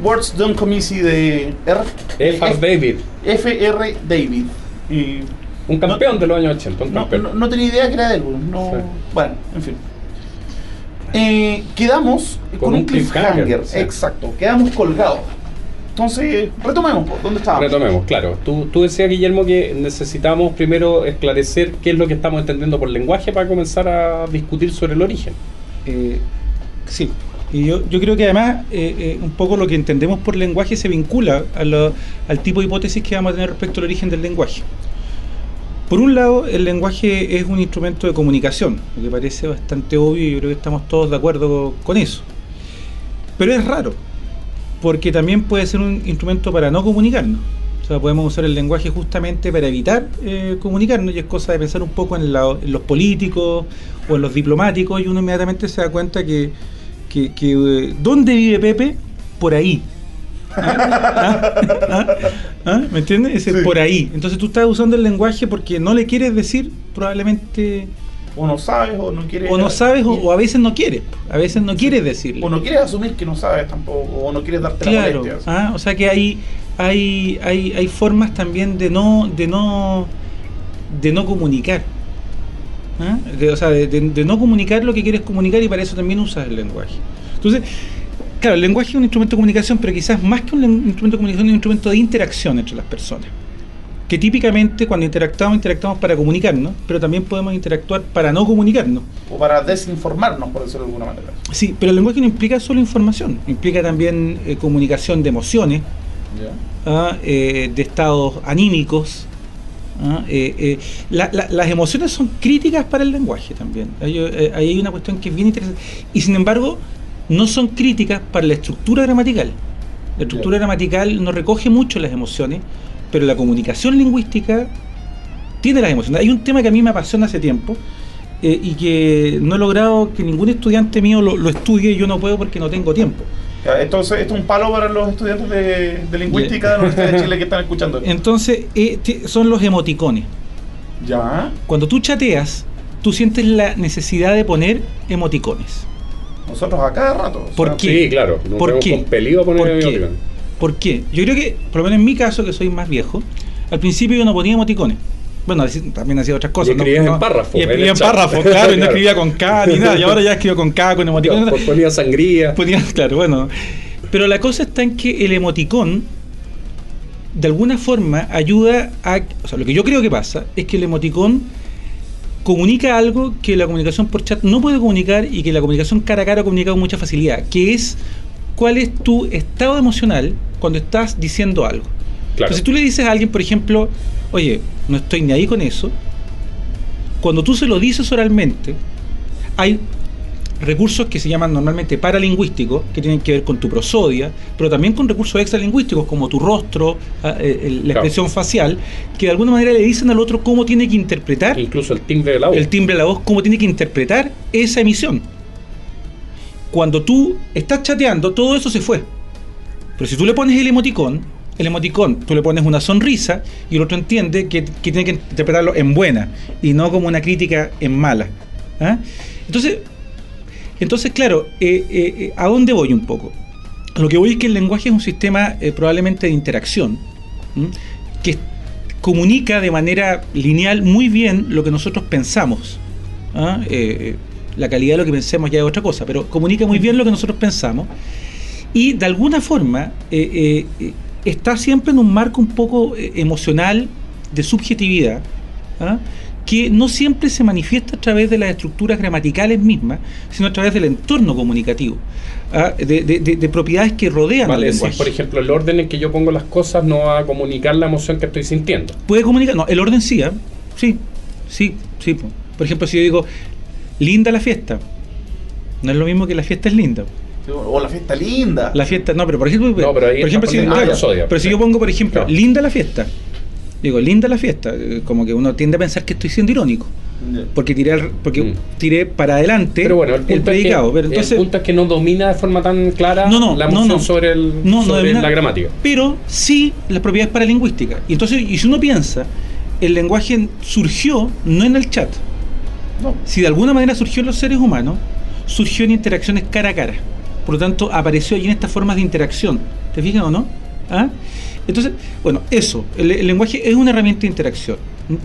Words Don't Come Easy de R F.R. David, FR David. Y un campeón de los años 80, un no, campeón. no- no tenía idea que era de él. No, Sí. Bueno, en fin. Eh, quedamos con, un cliffhanger. cliffhanger, sí. Exacto, quedamos colgados. Entonces, retomemos, pues, ¿dónde estábamos? Retomemos, claro. Tú, tú decías, Guillermo, que necesitamos primero esclarecer qué es lo que estamos entendiendo por lenguaje para comenzar a discutir sobre el origen. Eh, sí, y yo, yo creo que además eh, eh, un poco lo que entendemos por lenguaje se vincula al tipo de hipótesis que vamos a tener respecto al origen del lenguaje. Por un lado, el lenguaje es un instrumento de comunicación, lo que parece bastante obvio y yo creo que estamos todos de acuerdo con eso. Pero es raro, porque también puede ser un instrumento para no comunicarnos. O sea, podemos usar el lenguaje justamente para evitar eh, comunicarnos y es cosa de pensar un poco en, la- en los políticos o en los diplomáticos y uno inmediatamente se da cuenta que, que, que, eh, ¿dónde vive Pepe? Por ahí. ¿Ah? ¿Ah? ¿Ah? ¿Me entiendes? Es Sí. por ahí. Entonces tú estás usando el lenguaje porque no le quieres decir probablemente O no sabes, o no quieres. o no sabes o, o a veces no quieres. A veces no quieres decirle. O no quieres asumir que no sabes tampoco, o no quieres darte la Claro, molestia. ah, o sea que hay, hay, hay, hay formas también de no, de no, de no comunicar. ¿Ah? De- o sea, de, de- de no comunicar lo que quieres comunicar y para eso también usas el lenguaje. Entonces, claro, el lenguaje es un instrumento de comunicación, pero quizás más que un instrumento de comunicación, es un instrumento de interacción entre las personas. Que típicamente cuando interactuamos, interactuamos para comunicarnos, pero también podemos interactuar para no comunicarnos. O para desinformarnos, por decirlo de alguna manera. Sí, pero el lenguaje no implica solo información, implica también eh, comunicación de emociones, ¿ah? eh, de estados anímicos. ¿Ah? Eh, eh, la- la- las emociones son críticas para el lenguaje también. Ahí, eh, ahí hay una cuestión que es bien interesante. Y sin embargo, no son críticas para la estructura gramatical. La estructura gramatical no recoge mucho las emociones, pero la comunicación lingüística tiene las emociones. Hay un tema que a mí me apasiona hace tiempo eh, y que no he logrado que ningún estudiante mío lo, lo estudie y yo no puedo porque no tengo tiempo. Entonces, esto es un palo para los estudiantes de, de lingüística de la Universidad de Chile que están escuchando. esto. Entonces, eh, son los emoticones. Ya. Cuando tú chateas, tú sientes la necesidad de poner emoticones. Nosotros a cada rato. o ¿Por sea, qué? Sí, claro. Nos ¿Por qué? poner ¿Por qué? ¿Por qué? Yo creo que, por lo menos en mi caso, que soy más viejo, al principio yo no ponía emoticones. Bueno, también hacía otras cosas. Y escribías en párrafo, Y escribía en párrafo, claro, y no escribía con K ni nada. Y ahora ya escribo con K, con emoticones. Pues ponía sangría. Ponía- claro, bueno. Pero la cosa está en que el emoticón, de alguna forma, ayuda a. O sea, lo que yo creo que pasa es que el emoticón comunica algo que la comunicación por chat no puede comunicar y que la comunicación cara a cara comunica con mucha facilidad, que es cuál es tu estado emocional cuando estás diciendo algo. Claro. Entonces, si tú le dices a alguien, por ejemplo, oye, no estoy ni ahí con eso, cuando tú se lo dices oralmente, hay recursos que se llaman normalmente paralingüísticos, que tienen que ver con tu prosodia, pero también con recursos extralingüísticos como tu rostro, ah, eh, la Claro. expresión facial, que de alguna manera le dicen al otro cómo tiene que interpretar Incluso el timbre de la voz. el timbre de la voz, cómo tiene que interpretar esa emisión. Cuando tú estás chateando, todo eso se fue. Pero si tú le pones el emoticón, el emoticón, tú le pones una sonrisa y el otro entiende que, que tiene que interpretarlo en buena y no como una crítica en mala. ¿ah? Entonces, entonces, claro, eh, eh, eh, ¿a dónde voy un poco? Lo que voy es que el lenguaje es un sistema probablemente de interacción que comunica de manera lineal muy bien lo que nosotros pensamos. ¿ah? La calidad de lo que pensemos ya es otra cosa, pero comunica muy bien lo que nosotros pensamos y de alguna forma está siempre en un marco un poco eh, emocional de subjetividad ¿ah? que no siempre se manifiesta a través de las estructuras gramaticales mismas, sino a través del entorno comunicativo, ¿ah? de, de- de- de propiedades que rodean al Vale, decir, lenguaje. por ejemplo, el orden en que yo pongo las cosas no va a comunicar la emoción que estoy sintiendo. Puede comunicar, no, el orden sí, ¿ah? sí, sí, sí. po. Por ejemplo, si yo digo, linda la fiesta, no es lo mismo que la fiesta es linda. O la fiesta linda. La fiesta, no, pero por ejemplo, No, pero ahí por ejemplo, si, claro, pero si yo pongo, por ejemplo, Claro. linda la fiesta, digo, linda la fiesta, eh, como que uno tiende a pensar que estoy siendo irónico, porque tiré, al- porque Mm. tiré para adelante Pero bueno, el punto, predicado. es, que, pero entonces, el punto es que no domina de forma tan clara No, no, la no, emoción no. sobre, el, No, no sobre domina- la gramática. pero sí las propiedades paralingüísticas. Y entonces, y si uno piensa, el lenguaje surgió no en el chat. No. Si de alguna manera surgió en los seres humanos, surgió en interacciones cara a cara. Por lo tanto, apareció allí en estas formas de interacción. ¿Te fijas o no? ¿Ah? Entonces, bueno, eso, el, el lenguaje es una herramienta de interacción.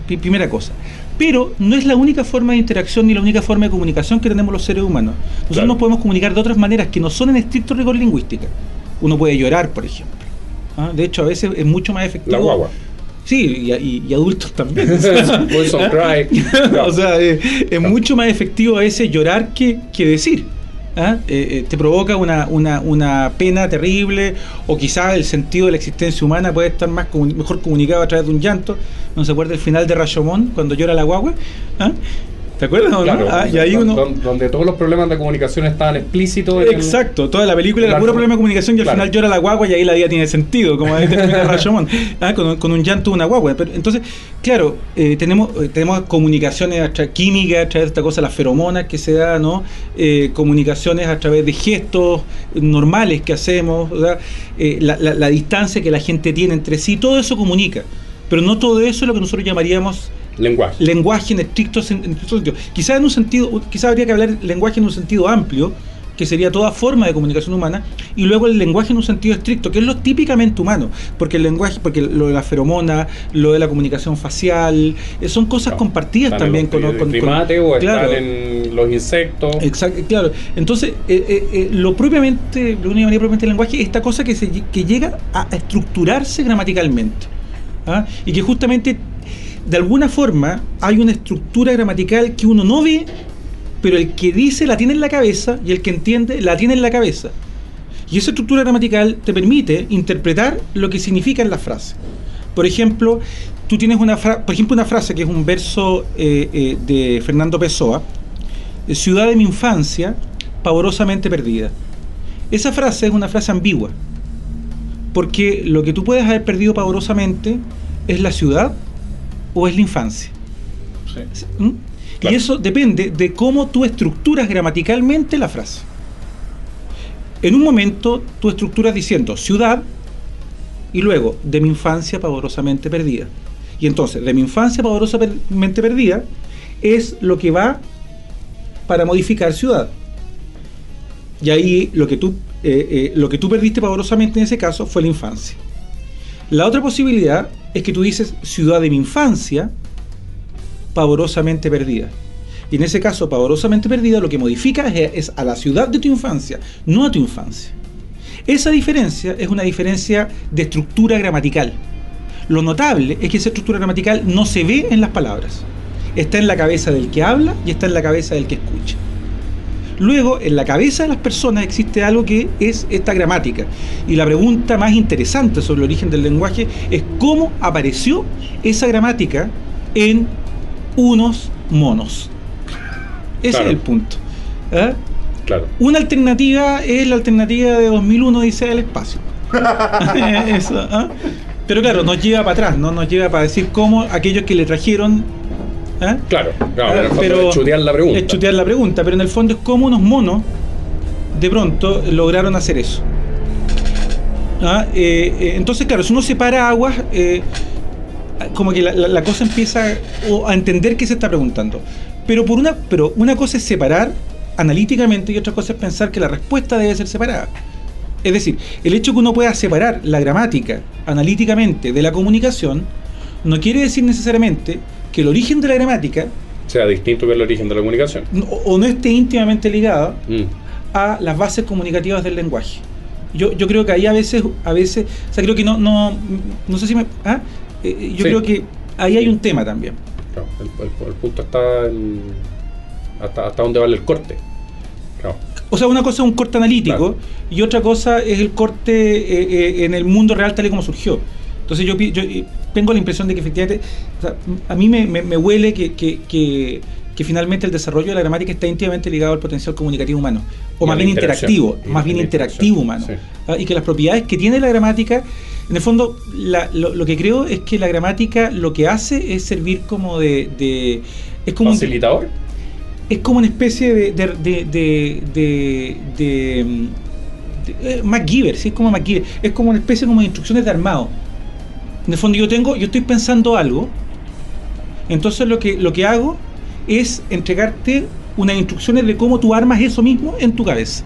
Pri- primera cosa. Pero no es la única forma de interacción ni la única forma de comunicación que tenemos los seres humanos. Nosotros Claro. nos podemos comunicar de otras maneras que no son en estricto rigor lingüística. Uno puede llorar, por ejemplo. ¿Ah? De hecho, a veces es mucho más efectivo. La guagua. Sí, y, y- y adultos también. Boys on Cry. o sea, eh, es mucho más efectivo a veces llorar que, que decir. ¿Ah? Eh, eh, te provoca una, una, pena terrible o quizás el sentido de la existencia humana puede estar más comuni- mejor comunicado a través de un llanto. ¿No se acuerda el final de Rashomon cuando llora la guagua? ¿Ah? ¿Te acuerdas o no? Claro, Ah, y ahí don- uno... don- donde todos los problemas de comunicación estaban explícitos. el- Exacto, toda la película era Claro. puro problema de comunicación y al Claro. final llora la guagua y ahí la vida tiene sentido, como ahí termina Rashomon, ah, con, un- con un llanto de una guagua. Pero, entonces, claro, eh, tenemos, eh, tenemos comunicaciones a través química, a través de esta cosa, las feromonas que se da, ¿no? Eh, comunicaciones a través de gestos normales que hacemos, eh, la, la- la distancia que la gente tiene entre sí, todo eso comunica. Pero no todo eso es lo que nosotros llamaríamos lenguaje. lenguaje en estricto, en estricto sentido. Quizás en un sentido, quizás habría que hablar lenguaje en un sentido amplio, que sería toda forma de comunicación humana, y luego el lenguaje en un sentido estricto, que es lo típicamente humano, porque el lenguaje, porque lo de la feromona, lo de la comunicación facial, eh, son cosas Claro. compartidas también con, los con- con- primates o claro. están en los insectos. Exacto, claro. Entonces, eh, eh, eh, lo propiamente, lo que uno llamaría propiamente lenguaje es esta cosa que, se, que llega a estructurarse gramaticalmente. ¿ah? Y que justamente, de alguna forma, hay una estructura gramatical que uno no ve, pero el que dice la tiene en la cabeza y el que entiende la tiene en la cabeza. Y esa estructura gramatical te permite interpretar lo que significan las frases. Por ejemplo, tú tienes una, por ejemplo, una frase que es un verso eh, eh, de Fernando Pessoa, eh, ciudad de mi infancia, pavorosamente perdida. Esa frase es una frase ambigua, porque lo que tú puedes haber perdido pavorosamente es la ciudad o es la infancia. ¿Mm? Claro. Y eso depende de cómo tú estructuras gramaticalmente la frase. En un momento tú estructuras diciendo ciudad y luego de mi infancia pavorosamente perdida. Y entonces, de mi infancia pavorosamente perdida es lo que va para modificar ciudad. Y ahí lo que tú, eh, eh, lo que tú perdiste pavorosamente en ese caso fue la infancia. La otra posibilidad es que tú dices ciudad de mi infancia pavorosamente perdida. Y en ese caso, pavorosamente perdida, lo que modifica es, es a la ciudad de tu infancia, no a tu infancia. Esa diferencia es una diferencia de estructura gramatical. Lo notable es que esa estructura gramatical no se ve en las palabras. Está en la cabeza del que habla y está en la cabeza del que escucha. Luego, en la cabeza de las personas existe algo que es esta gramática. Y la pregunta más interesante sobre el origen del lenguaje es cómo apareció esa gramática en unos monos. Ese Claro. es el punto. ¿Ah? Claro. Una alternativa es la alternativa de 2001 dice el espacio. Eso, ¿ah? Pero claro, nos lleva para atrás, ¿no? Nos lleva para decir cómo aquellos que le trajeron... ¿ah? Claro, claro, fondo Pero- es chutear la pregunta. Es chutear la pregunta, pero en el fondo es cómo unos monos de pronto lograron hacer eso. ¿Ah? Eh, eh, entonces, claro, si uno separa aguas, eh, como que la, la- la cosa empieza o a entender qué se está preguntando. Pero, por una, pero una cosa es separar analíticamente y otra cosa es pensar que la respuesta debe ser separada. Es decir, el hecho que uno pueda separar la gramática analíticamente de la comunicación no quiere decir necesariamente que el origen de la gramática sea distinto que el origen de la comunicación. o no esté íntimamente ligada Mm. a las bases comunicativas del lenguaje. Yo, yo creo que ahí a veces, a veces, o sea, creo que no, no, no sé si me, ¿ah? Eh, yo Sí. creo que ahí hay un tema también. Claro, el, el- el punto está en, hasta, hasta dónde vale el corte. Claro. O sea, una cosa es un corte analítico Claro. y otra cosa es el corte eh, eh, en el mundo real tal y como surgió. Entonces yo, yo eh, tengo la impresión de que efectivamente, o sea, a mí me, me- me huele que, que- que- que finalmente el desarrollo de la gramática está íntimamente ligado al potencial comunicativo humano, o Y más bien interactivo, más bien interactivo humano. sí. ¿ah? Y que las propiedades que tiene la gramática, en el fondo, la- lo, lo que creo es que la gramática lo que hace es servir como de... de- es como un- ¿Facilitador? es como una especie de de de de- eh, MacGyver, sí, es como MacGyver, es como una especie como de instrucciones de armado. En el fondo yo tengo, yo estoy pensando algo, entonces lo que lo que hago es entregarte unas instrucciones de cómo tú armas eso mismo en tu cabeza.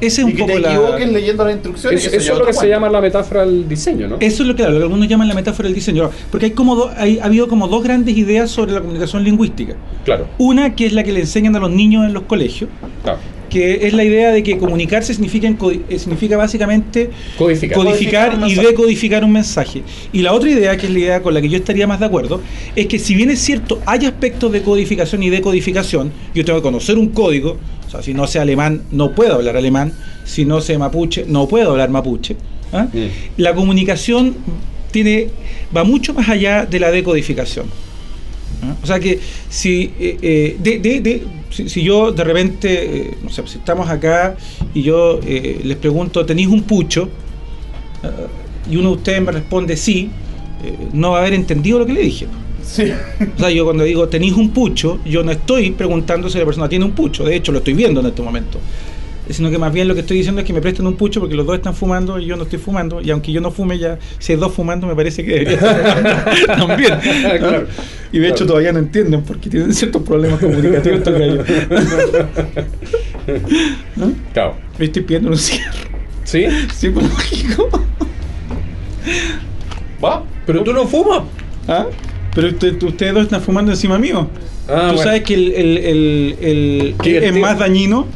Ese es un que poco te la- leyendo las instrucciones. Eso, es lo que se llama la metáfora del diseño, ¿no? Eso es lo que, claro, lo que algunos llaman la metáfora del diseño, porque hay como do- hay, ha habido como dos grandes ideas sobre la comunicación lingüística. Claro, Una que es la que le enseñan a los niños en los colegios, claro. Que es la idea de que comunicarse significa, eh, significa básicamente Codificar. codificar Codificar un y decodificar un mensaje. Y la otra idea, que es la idea con la que yo estaría más de acuerdo, es que si bien es cierto, hay aspectos de codificación y decodificación, yo tengo que conocer un código, o sea, si no sé alemán, no puedo hablar alemán, si no sé mapuche, no puedo hablar mapuche. ¿ah? La comunicación tiene, va mucho más allá de la decodificación. ¿Ah? O sea que si, eh, eh, de- de- de- si, si yo de repente, eh, no sé, si estamos acá y yo eh, les pregunto, ¿tenéis un pucho? Ah, y uno de ustedes me responde sí, eh, no va a haber entendido lo que le dije. Sí. O sea, yo cuando digo tenéis un pucho, yo no estoy preguntando si la persona tiene un pucho, de hecho lo estoy viendo en este momento. Sino que más bien lo que estoy diciendo es que me presten un pucho porque los dos están fumando y yo no estoy fumando. Y aunque yo no fume, ya si hay dos fumando, me parece que debería estar también. ¿no? Claro. Y de hecho Claro. todavía no entienden porque tienen ciertos problemas comunicativos estos gallos. ¿No? Claro. Me estoy pidiendo un cigarro. ¿Sí? Sí, pues, lógico. ¿Va? Pero tú no fumas. ¿Ah? Pero usted- ustedes dos están fumando encima mío. Ah, Tú bueno. sabes que el, el, el, el- es más dañino,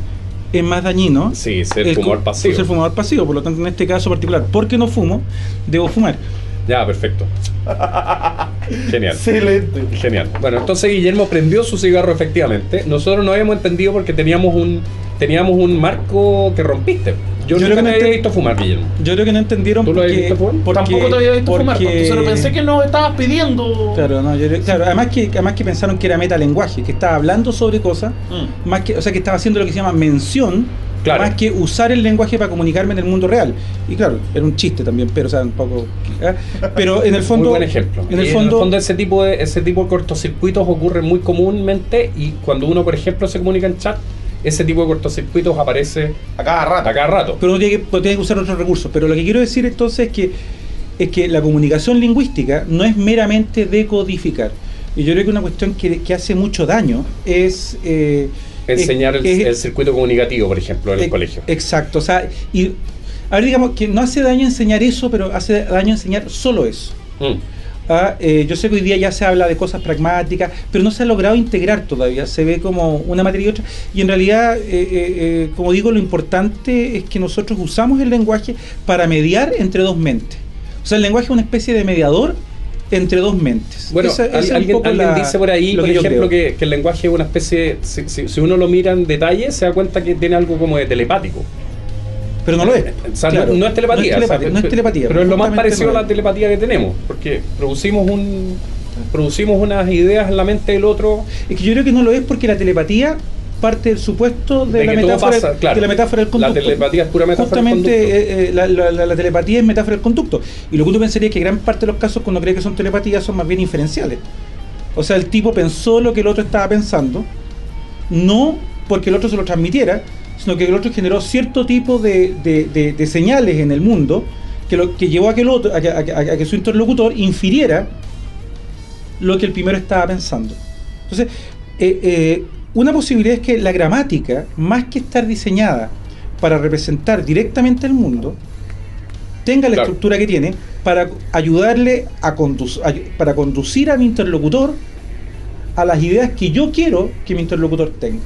es más dañino. Sí, ser el fumador pasivo. Ser fumador pasivo, por lo tanto, en este caso particular, porque no fumo, debo fumar. Ya, perfecto. Genial. Excelente. Genial. Bueno, entonces Guillermo prendió su cigarro efectivamente. Nosotros no habíamos entendido porque teníamos un teníamos un marco que rompiste. Yo, creo que te no había visto fumar, Guillermo. Yo creo que no entendieron ¿Tú lo porque, habías visto fumar? porque- Tampoco te había visto fumar, porque- entonces lo pensé que no estabas pidiendo. Claro, no, yo- claro, además que además que pensaron que era metalenguaje, que estaba hablando sobre cosas, Mm. más que, o sea, que estaba haciendo lo que se llama mención, Claro. más que usar el lenguaje para comunicarme en el mundo real. Y claro, era un chiste también, pero o sea, un poco ¿ah? pero en el fondo muy buen ejemplo. En el Y fondo, ese tipo de ese tipo de cortocircuitos ocurren muy comúnmente y cuando uno, por ejemplo, se comunica en chat ese tipo de cortocircuitos aparece A cada rato. a cada rato. pero no tiene, que, no tiene que usar otros recursos. Pero lo que quiero decir entonces es que, es que la comunicación lingüística no es meramente decodificar. Y yo creo que una cuestión que, que hace mucho daño es... eh, Enseñar es- el, es- el circuito comunicativo, por ejemplo, en el Ex- colegio. Exacto, o sea, y a ver, digamos que no hace daño enseñar eso, pero hace daño enseñar solo eso. Mm. Ah, eh, yo sé que hoy día ya se habla de cosas pragmáticas, pero no se ha logrado integrar todavía. Se ve como una materia y otra. Y en realidad, eh, eh, eh, como digo, lo importante es que nosotros usamos el lenguaje para mediar entre dos mentes. O sea, el lenguaje es una especie de mediador entre dos mentes. Bueno, Esa- esa al- es un alguien, poco alguien la- dice por ahí, por ejemplo, que, que el lenguaje es una especie, si, si- si uno lo mira en detalle, se da cuenta que tiene algo como de telepático. Pero no lo es. O sea, Claro, no, no es telepatía. No es o sea, telepatía, no es telepatía, Pero es lo más parecido no a la telepatía que tenemos, porque producimos un producimos unas ideas en la mente del otro. Es que yo creo que no lo es porque la telepatía parte del supuesto de, De la, metáfora, pasa, claro. de la metáfora del La conducto. telepatía es pura metáfora del Justamente conducto. eh, eh, la, la- la- la telepatía es metáfora del conducto. Y lo que uno pensaría es que gran parte de los casos cuando cree que son telepatías son más bien inferenciales. O sea, el tipo pensó lo que el otro estaba pensando, no porque el otro se lo transmitiera, sino que el otro generó cierto tipo de, de- de- de señales en el mundo que, lo, que llevó a que, el otro, a que- a que- a que su interlocutor infiriera lo que el primero estaba pensando. Entonces, eh, eh, una posibilidad es que la gramática, más que estar diseñada para representar directamente el mundo, tenga la Claro. estructura que tiene para ayudarle a- para conducir a mi interlocutor a las ideas que yo quiero que mi interlocutor tenga.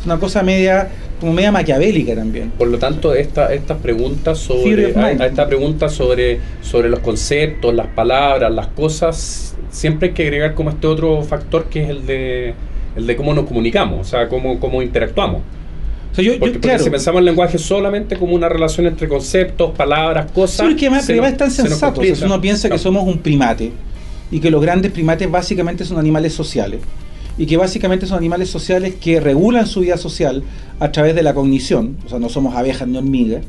Es una cosa media, como media maquiavélica también. Por lo tanto, esta, estas preguntas sobre a- a esta pregunta sobre, sobre los conceptos, las palabras, las cosas, siempre hay que agregar como este otro factor que es el de el de cómo nos comunicamos, o sea, cómo, cómo interactuamos. O sea, yo, yo, Porque, porque claro, si pensamos en el lenguaje solamente como una relación entre conceptos, palabras, cosas. Sí, porque además, se es tan se sensato. Si uno piensa que Claro. somos un primate y que los grandes primates básicamente son animales sociales y que básicamente son animales sociales que regulan su vida social a través de la cognición, o sea, no somos abejas ni hormigas,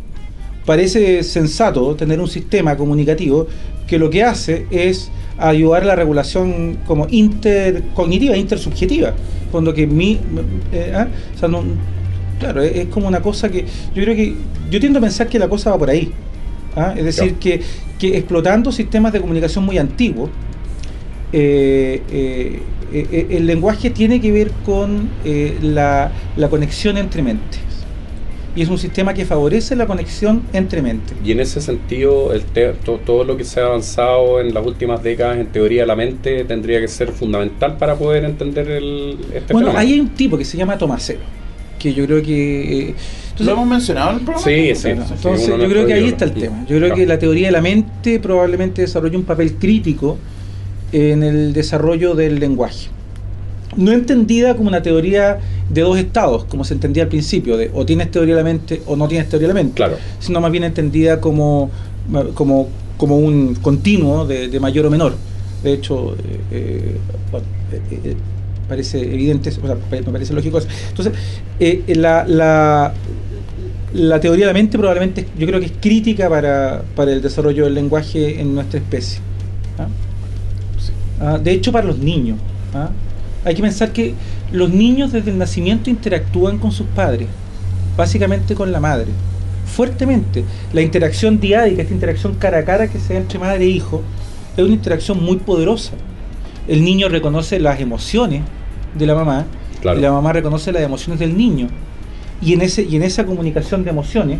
parece sensato tener un sistema comunicativo que lo que hace es ayudar a la regulación como intercognitiva, intersubjetiva, cuando que mi, eh, ah, o sea, no- claro, es, es como una cosa que yo creo que yo tiendo a pensar que la cosa va por ahí, ¿ah? es decir, que, que explotando sistemas de comunicación muy antiguos, eh, eh, eh, el lenguaje tiene que ver con eh, la, la conexión entre mentes. Y es un sistema que favorece la conexión entre mentes. Y en ese sentido, el te- to- todo lo que se ha avanzado en las últimas décadas en teoría de la mente tendría que ser fundamental para poder entender el, este Bueno, fenómeno. ahí hay un tipo que se llama Tomasero, que yo creo que... entonces- ¿Lo hemos mencionado en el programa? Sí, sí. Entonces, yo creo que ahí está el tema. Yo creo Claro. que la teoría de la mente probablemente desarrolla un papel crítico en el desarrollo del lenguaje. No entendida como una teoría de dos estados, como se entendía al principio, de o tienes teoría de la mente o no tienes teoría de la mente, Claro. sino más bien entendida como, como, como un continuo de, de mayor o menor. De hecho, eh, eh, bueno, eh, eh, parece evidente, o sea, me parece lógico eso. Entonces, eh, la, la, la teoría de la mente probablemente yo creo que es crítica para, para el desarrollo del lenguaje en nuestra especie. ¿Ah? De hecho, para los niños. ¿ah? Hay que pensar que los niños desde el nacimiento interactúan con sus padres, básicamente con la madre, fuertemente. La interacción diádica, esta interacción cara a cara que se da entre madre e hijo, es una interacción muy poderosa. El niño reconoce las emociones de la mamá Claro. y la mamá reconoce las emociones del niño. Y en, ese, y en esa comunicación de emociones,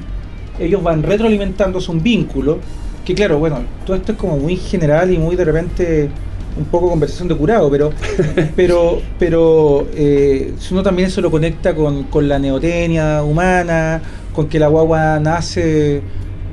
ellos van retroalimentándose un vínculo que, claro, bueno, todo esto es como muy general y muy de repente un poco conversación de curado, pero pero pero eh, uno también eso lo conecta con, con la neotenia humana, con que la guagua nace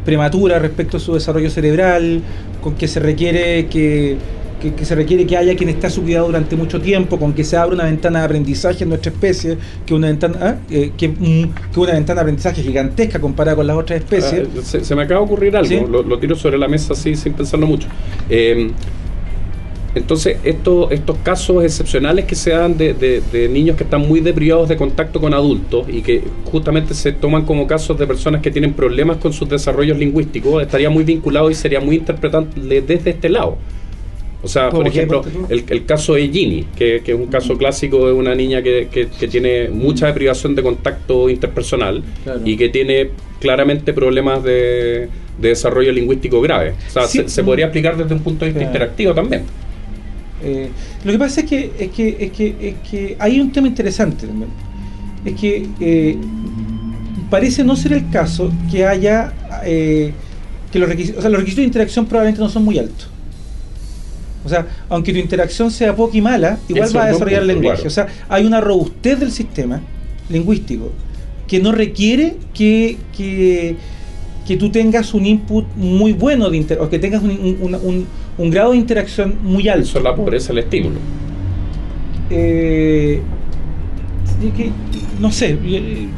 prematura respecto a su desarrollo cerebral, con que se requiere que, que, que se requiere que haya quien esté a su cuidado durante mucho tiempo, con que se abra una ventana de aprendizaje en nuestra especie, que una ventana ah, eh, que, mm, que una ventana de aprendizaje gigantesca comparada con las otras especies. Ah, se, se me acaba de ocurrir algo, ¿Sí? lo, lo tiro sobre la mesa así sin pensarlo mucho. Eh, entonces, estos, estos casos excepcionales que se dan de, de- de niños que están muy deprivados de contacto con adultos y que justamente se toman como casos de personas que tienen problemas con sus desarrollos lingüísticos, estaría muy vinculado y sería muy interpretable desde este lado. O sea, ¿Cómo por ejemplo, el, el caso de Ginny, que, que es un caso clásico de una niña que, que- que tiene mucha privación de contacto interpersonal Claro. y que tiene claramente problemas de, de desarrollo lingüístico grave. O sea, Sí. se, se podría explicar desde un punto de vista Claro. interactivo también. Eh, lo que pasa es que, es que, es que, es que hay un tema interesante también. Es que eh, parece no ser el caso que haya eh, que los requisitos, o sea, los requisitos de interacción probablemente no son muy altos. O sea, aunque tu interacción sea poca y mala, igual Eso va a desarrollar el lenguaje. claro. O sea, hay una robustez del sistema lingüístico que no requiere que, que, que tú tengas un input muy bueno de o que tengas un, un- un- un- un grado de interacción muy alto la pobreza el estímulo. Eh, que, no sé, eh,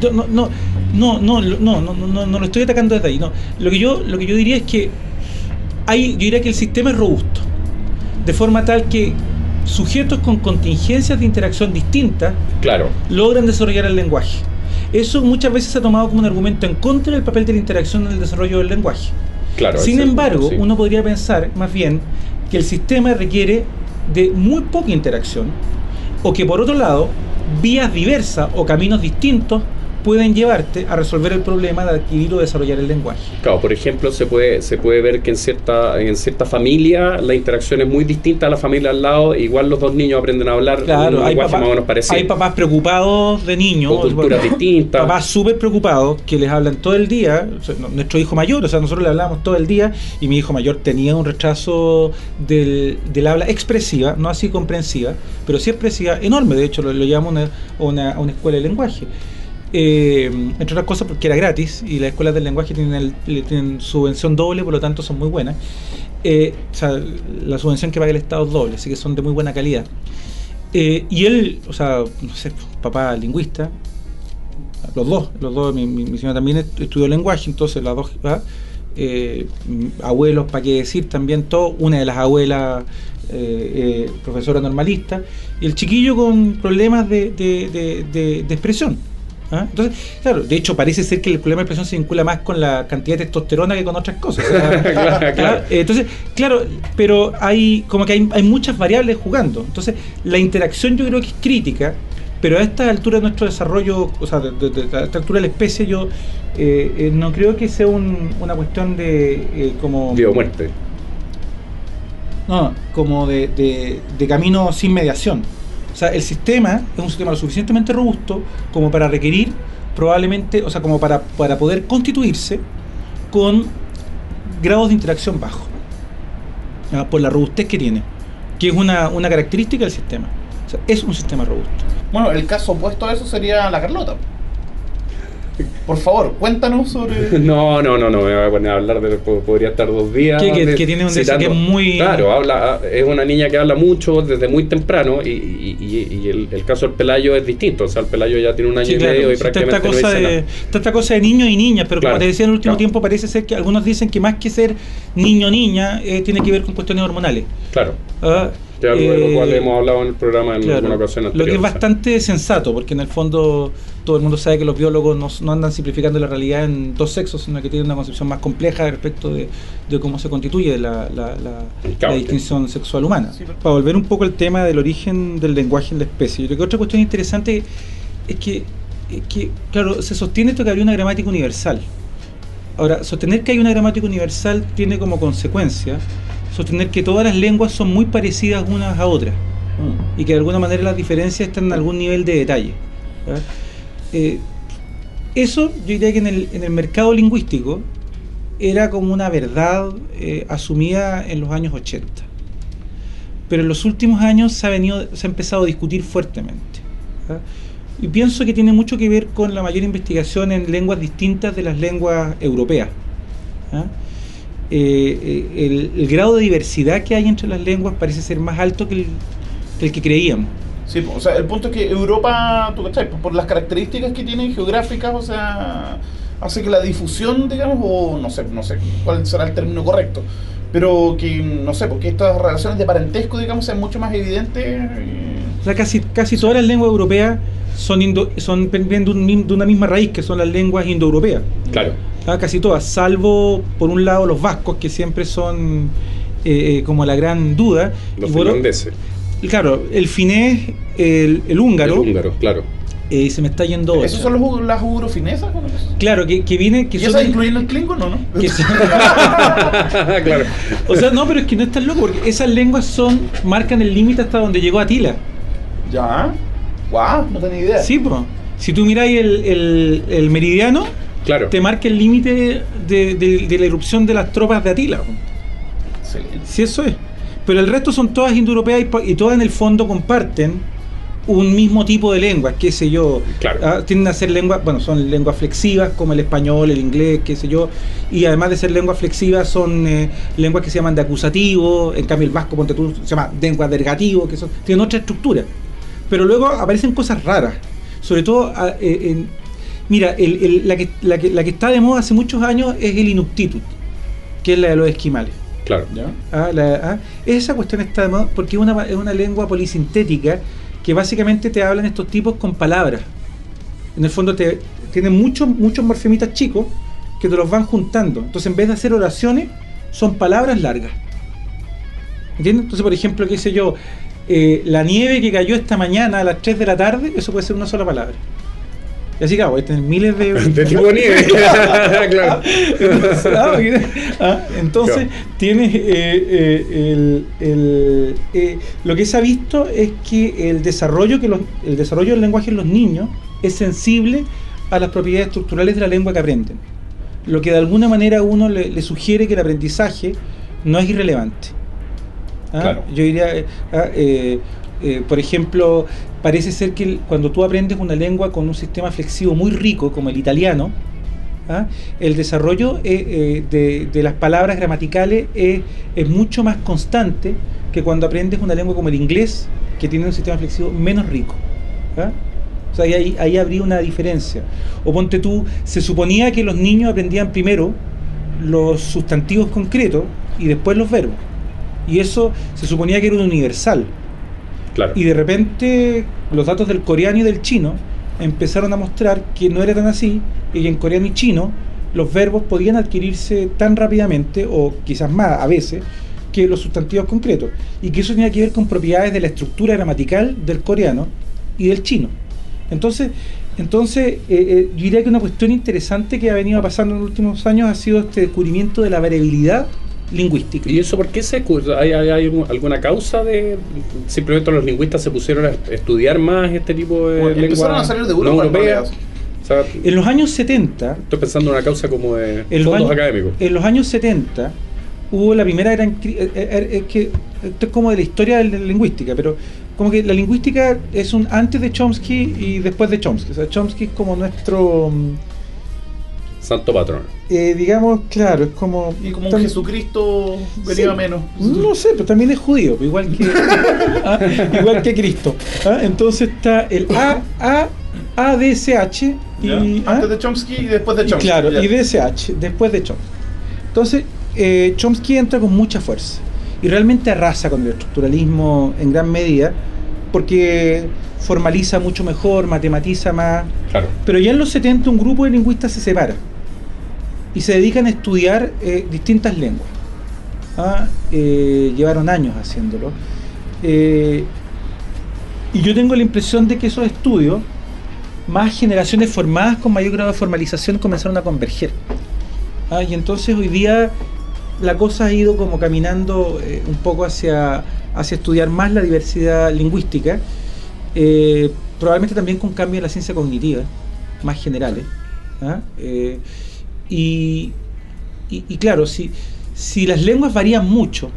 no, no, no, no, no, no, no, lo estoy atacando desde ahí. No. Lo, que yo, lo que yo diría es que hay, yo diría que el sistema es robusto, de forma tal que sujetos con contingencias de interacción distintas claro. logran desarrollar el lenguaje. Eso muchas veces se ha tomado como un argumento en contra del papel de la interacción en el desarrollo del lenguaje. Claro, Sin embargo, sí. uno podría pensar más bien que el sistema requiere de muy poca interacción o que por otro lado, vías diversas o caminos distintos pueden llevarte a resolver el problema de adquirir o desarrollar el lenguaje. Claro, por ejemplo, se puede, se puede ver que en cierta, en cierta familia la interacción es muy distinta a la familia al lado, igual los dos niños aprenden a hablar Claro, un hay, lenguaje papá- más o menos parecido. hay papás preocupados de niños, Con culturas distintas. Papás súper preocupados que les hablan todo el día. O sea, no- nuestro hijo mayor, o sea, nosotros le hablamos todo el día y mi hijo mayor tenía un retraso del, del habla expresiva, no así comprensiva, pero sí expresiva, enorme. De hecho, lo, lo llevamos a una, una- a una escuela de lenguaje. Eh, entre otras cosas porque era gratis y las escuelas del lenguaje tienen, el- tienen subvención doble, por lo tanto son muy buenas. Eh, o sea, la subvención que paga el Estado es doble, así que son de muy buena calidad. Eh, y él, o sea, no sé, papá lingüista, los dos, los dos, mi, mi, señora también est- estudió lenguaje, entonces las dos, ¿ah? Abuelos, para qué decir, también todo, una de las abuelas profesora normalista, y el chiquillo con problemas de- de expresión. ¿Ah? Entonces, claro, de hecho parece ser que el problema de expresión se vincula más con la cantidad de testosterona que con otras cosas. o sea, Claro, claro. ¿ah? Entonces, claro, pero hay como que hay, hay muchas variables jugando. Entonces, la interacción yo creo que es crítica, pero a esta altura de nuestro desarrollo, o sea, de- de- de- a esta altura de la especie, yo eh, eh, no creo que sea un- una cuestión de eh, como Vida o muerte. no, como de- de camino sin mediación. O sea, el sistema es un sistema lo suficientemente robusto como para requerir probablemente, o sea, como para, para poder constituirse con grados de interacción bajos, por la robustez que tiene, que es una, una característica del sistema. O sea, es un sistema robusto. Bueno, el caso opuesto a eso sería la Carlota. Por favor, cuéntanos sobre. No, no, no, no, me voy a poner a hablar de. po- Podría estar dos días. Que- que- de- que tiene un citando- deseo que es muy- Claro, habla, es una niña que habla mucho desde muy temprano y, y- y- y el, el caso del Pelayo es distinto. O sea, el Pelayo ya tiene un año Sí, y claro, medio y sí, está prácticamente esta cosa no dice de, nada. está esta cosa de niños y niñas, pero Claro, como te decía en el último claro. tiempo parece ser que algunos dicen que más que ser niño o niña eh, tiene que ver con cuestiones hormonales. Claro, Ah, ya algo de lo eh, cual hemos hablado en el programa en claro, alguna ocasión Lo que es bastante sensato, porque en el fondo todo el mundo sabe que los biólogos no, no andan simplificando la realidad en dos sexos, sino que tienen una concepción más compleja respecto de, de cómo se constituye la, la- la- Claro, la distinción sexual humana. Sí, pero- Para volver un poco al tema del origen del lenguaje en la especie, yo creo que otra cuestión interesante es que, es que, claro, se sostiene esto que habría una gramática universal. Ahora, sostener que hay una gramática universal tiene como consecuencia sostener que todas las lenguas son muy parecidas unas a otras y que de alguna manera las diferencias están en algún nivel de detalle. Eh, eso yo diría que en el, en el mercado lingüístico era como una verdad eh, asumida en los años 80. Pero en los últimos años se ha, venido, se ha empezado a discutir fuertemente. ¿verdad? Y pienso que tiene mucho que ver con la mayor investigación en lenguas distintas de las lenguas europeas. ¿verdad? Eh, eh, el, el grado de diversidad que hay entre las lenguas parece ser más alto que el que, el que creíamos. Sí, o sea, el punto es que Europa, tú cachai, por las características que tiene geográficas, o sea, hace que la difusión, digamos, o no sé, no sé cuál será el término correcto, pero que, no sé, porque estas relaciones de parentesco, digamos, sean mucho más evidentes. eh, O sea, casi, casi todas las lenguas europeas son, indo- son vienen de, un de una misma raíz, que son las lenguas indoeuropeas. Claro, Ah, casi todas, salvo por un lado los vascos, que siempre son eh, como la gran duda. Los por- finlandeses. claro, el finés, el, el húngaro, El húngaro, claro. eh, se me está yendo otra. ¿Esos son los, hu- las ugrofinesas? Claro, que, que viene... Que ¿Y son esas el- Klingon o no? que son- claro. o sea, no, pero es que no es tan loco, porque esas lenguas son marcan el límite hasta donde llegó Atila. Ya. Guau, no tenía idea. Sí, pues. Si tú miráis el, el- el meridiano, Claro. te marca el límite de, de- de la irrupción de las tropas de Atila. Excelente. Sí, eso es. Pero el resto son todas indoeuropeas y, y todas en el fondo comparten un mismo tipo de lenguas, qué sé yo. Claro. Ah, tienden a ser lenguas, bueno, son lenguas flexivas como el español, el inglés, qué sé yo. Y además de ser lenguas flexivas, son eh, lenguas que se llaman de acusativo. En cambio, el vasco, ponte tú, se llama lengua de ergativo, que son, tienen otra estructura. Pero luego aparecen cosas raras. Sobre todo, ah, eh, en- mira, el- el- la, que, la, que, la que está de moda hace muchos años es el inuktitut, que es la de los esquimales. Claro. ¿Ya? Ah, la- ah, esa cuestión está de moda porque es una, es una lengua polisintética que básicamente te hablan estos tipos con palabras. En el fondo te, tienen muchos, muchos morfemitas chicos que te los van juntando. Entonces en vez de hacer oraciones, son palabras largas. ¿Entiendes? Entonces, por ejemplo, qué sé yo, eh, la nieve que cayó esta mañana a las 3 de la tarde, eso puede ser una sola palabra. Y así, claro, voy a tener miles de... De tipo nieve. claro. Entonces, ah, porque- ah, entonces, Claro. tienes eh, eh, el, el, eh, lo que se ha visto es que el desarrollo que los, el desarrollo del lenguaje en los niños es sensible a las propiedades estructurales de la lengua que aprenden. Lo que de alguna manera a uno le, le sugiere que el aprendizaje no es irrelevante. ¿Ah? Claro. Yo diría, eh, ah, eh, eh, por ejemplo, parece ser que cuando tú aprendes una lengua con un sistema flexivo muy rico, como el italiano, ¿ah? el desarrollo eh, eh, de, las palabras gramaticales es, mucho más constante que cuando aprendes una lengua como el inglés, que tiene un sistema flexivo menos rico. ¿ah? O sea, ahí, ahí habría una diferencia. O ponte tú, se suponía que los niños aprendían primero los sustantivos concretos y después los verbos. Y eso se suponía que era un universal. Y de repente los datos del coreano y del chino empezaron a mostrar que no era tan así y que en coreano y chino los verbos podían adquirirse tan rápidamente o quizás más a veces que los sustantivos concretos y que eso tenía que ver con propiedades de la estructura gramatical del coreano y del chino. Entonces, entonces eh, eh, yo diría que una cuestión interesante que ha venido pasando en los últimos años ha sido este descubrimiento de la variabilidad lingüística. ¿Y eso por qué se ¿Hay, hay, hay alguna causa de simplemente los lingüistas se pusieron a estudiar más este tipo de Bueno, empezaron lenguas a salir de no Europa, en europeas? O sea, En los años 70, estoy pensando en una causa como de fondos años, académicos. en los años 70 hubo la primera gran eh, eh, es que esto es como de la historia de la lingüística, pero como que la lingüística es un antes de Chomsky y después de Chomsky. O sea, Chomsky es como nuestro, mm, Santo patrón. eh, digamos, claro, es como... Y como un Jesucristo venido Sí. a menos. No sé, pero también es judío, pues, igual que ah, igual que Cristo. ah, Entonces está el A, A, ADSH y ah, Antes de Chomsky y después de y Chomsky. claro, ya. y DSH, después de Chomsky. Entonces, eh, Chomsky entra con mucha fuerza y realmente arrasa con el estructuralismo en gran medida porque formaliza mucho mejor, matematiza más. Claro. Pero ya en los 70 un grupo de lingüistas se separa y se dedican a estudiar eh, distintas lenguas. Ah, eh, llevaron años haciéndolo. Eh, y yo tengo la impresión de que esos estudios, más generaciones formadas con mayor grado de formalización, comenzaron a converger. Ah, y entonces hoy día la cosa ha ido como caminando un poco hacia, hacia estudiar más la diversidad lingüística, probablemente también con cambio en la ciencia cognitiva, más generales. ¿ah? Y, y- y claro, si, si las lenguas varían mucho,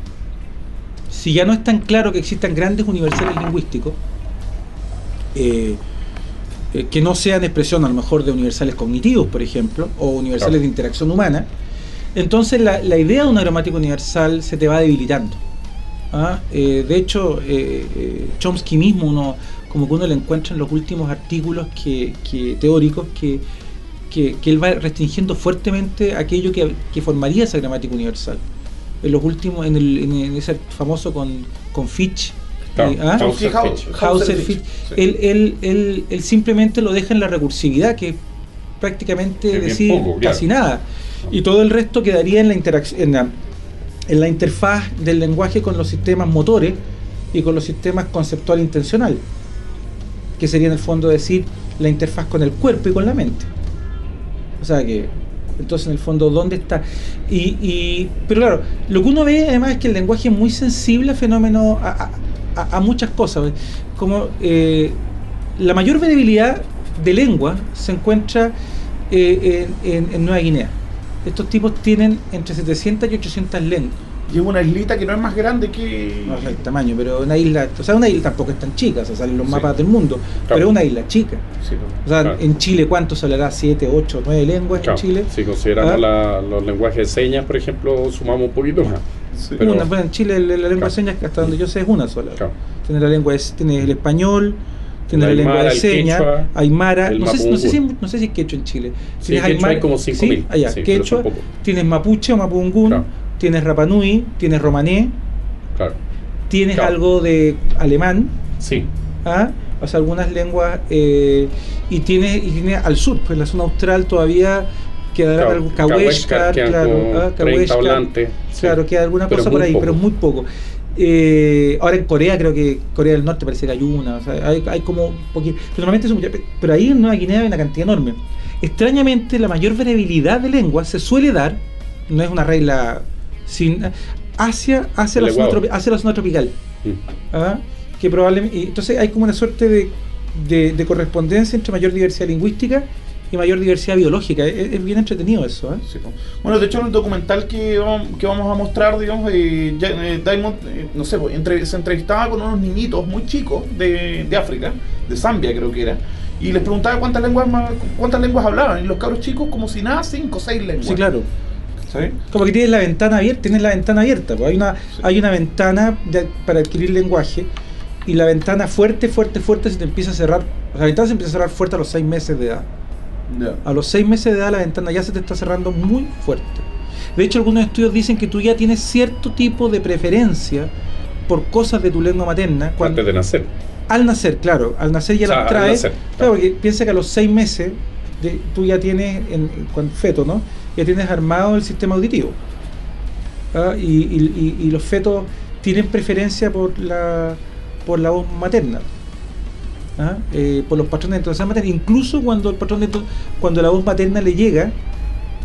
si ya no es tan claro que existan grandes universales lingüísticos, eh, eh, que no sean expresión a lo mejor de universales cognitivos, por ejemplo, o universales Claro. de interacción humana, entonces la, la idea de una gramática universal se te va debilitando. ¿ah? Eh, de hecho, Chomsky mismo, uno, como que uno le encuentra en los últimos artículos que, que- teóricos que, que, que él va restringiendo fuertemente aquello que, que formaría esa gramática universal. En los últimos, en, el, en, en ese famoso con, con Fitch, él, él, él, él simplemente lo deja en la recursividad, que es prácticamente Es decir poco, claro. casi nada. Y todo el resto quedaría en la interacción, en la, en la interfaz del lenguaje con los sistemas motores y con los sistemas conceptual intencional, que sería en el fondo decir la interfaz con el cuerpo y con la mente. O sea que, entonces en el fondo, ¿dónde está? Y, y- pero claro, lo que uno ve además es que el lenguaje es muy sensible a fenómenos, a, muchas cosas. Como eh, la mayor variabilidad de lengua se encuentra eh, en, en- en Nueva Guinea. Estos tipos tienen entre 700 y 800 lenguas. Y es una islita que no es más grande que. No sé el tamaño, pero una isla, o sea, una isla tampoco es tan chica, o sea, salen los Sí. mapas del mundo, pero es una isla chica. Sí, O sea, Claro. en Chile, ¿cuánto se hablará? ¿Siete, ocho, nueve lenguas Claro, en Chile? Si consideramos Ah. la- los lenguajes de señas, por ejemplo, sumamos un poquito más. sí. Pero- una, bueno, en Chile la, lengua Claro. de señas, hasta donde yo sé, es una sola. Claro. Tiene la lengua, de- tiene el español, tiene la lengua aymara, de señas, aymara, no sé, no, sé si, no sé si es quechua en Chile. Sí, quechua hay como 5.000, allá, sí, quechua, tienes mapuche o mapungún, Claro. Tienes rapanui, tienes romané, Claro. tienes Claro. algo de alemán, Sí. ¿ah? o sea, algunas lenguas, eh, y tiene y tiene al sur, pues en la zona austral todavía quedará algo, Cahuéscar, claro, ah, 30 Cahuéscar, hablantes. sí. claro, queda alguna Pero cosa por ahí, poco. pero muy poco. Eh, ahora en Corea creo que Corea del Norte parece que hay una, o sea, hay, hay como un poquito, pero pero ahí en Nueva Guinea hay una cantidad enorme. Extrañamente la mayor variabilidad de lenguas se suele dar, no es una regla sin hacia hacia El la zona, hacia la zona tropical. Mm. ¿ah? que probablemente entonces hay como una suerte de, de- de correspondencia entre mayor diversidad lingüística y mayor diversidad biológica es, es bien entretenido eso ¿eh? Sí. Bueno, de hecho en el documental que vamos, que vamos a mostrar, digamos, eh, eh, Diamond, eh, no sé, pues, entre- se entrevistaba con unos niñitos muy chicos de, de África, de Zambia creo que era, y les preguntaba cuántas lenguas cuántas lenguas hablaban, y los cabros chicos como si nada, cinco o seis lenguas. sí claro ¿Sí? como que tienes la ventana abierta tienes la ventana abierta pues hay una Sí. hay una ventana de- para adquirir lenguaje y la ventana fuerte fuerte fuerte se te empieza a cerrar o sea, la ventana se empieza a cerrar fuerte a los seis meses de edad Ya. a los seis meses de edad la ventana ya se te está cerrando muy fuerte. De hecho, algunos estudios dicen que tú ya tienes cierto tipo de preferencia por cosas de tu lengua materna cuando, Antes de nacer. al nacer, claro, al nacer ya O sea, las traes. nacer, claro, claro. porque piensa que a los seis meses de- tú ya tienes, en, en- cuando feto, ¿no? Ya tienes armado el sistema auditivo. ¿ah? Y, y- y- y los fetos tienen preferencia por la, por la voz materna. ¿ah? Eh, por los patrones de entonación materna, incluso cuando el patrón de cuando la voz materna le llega,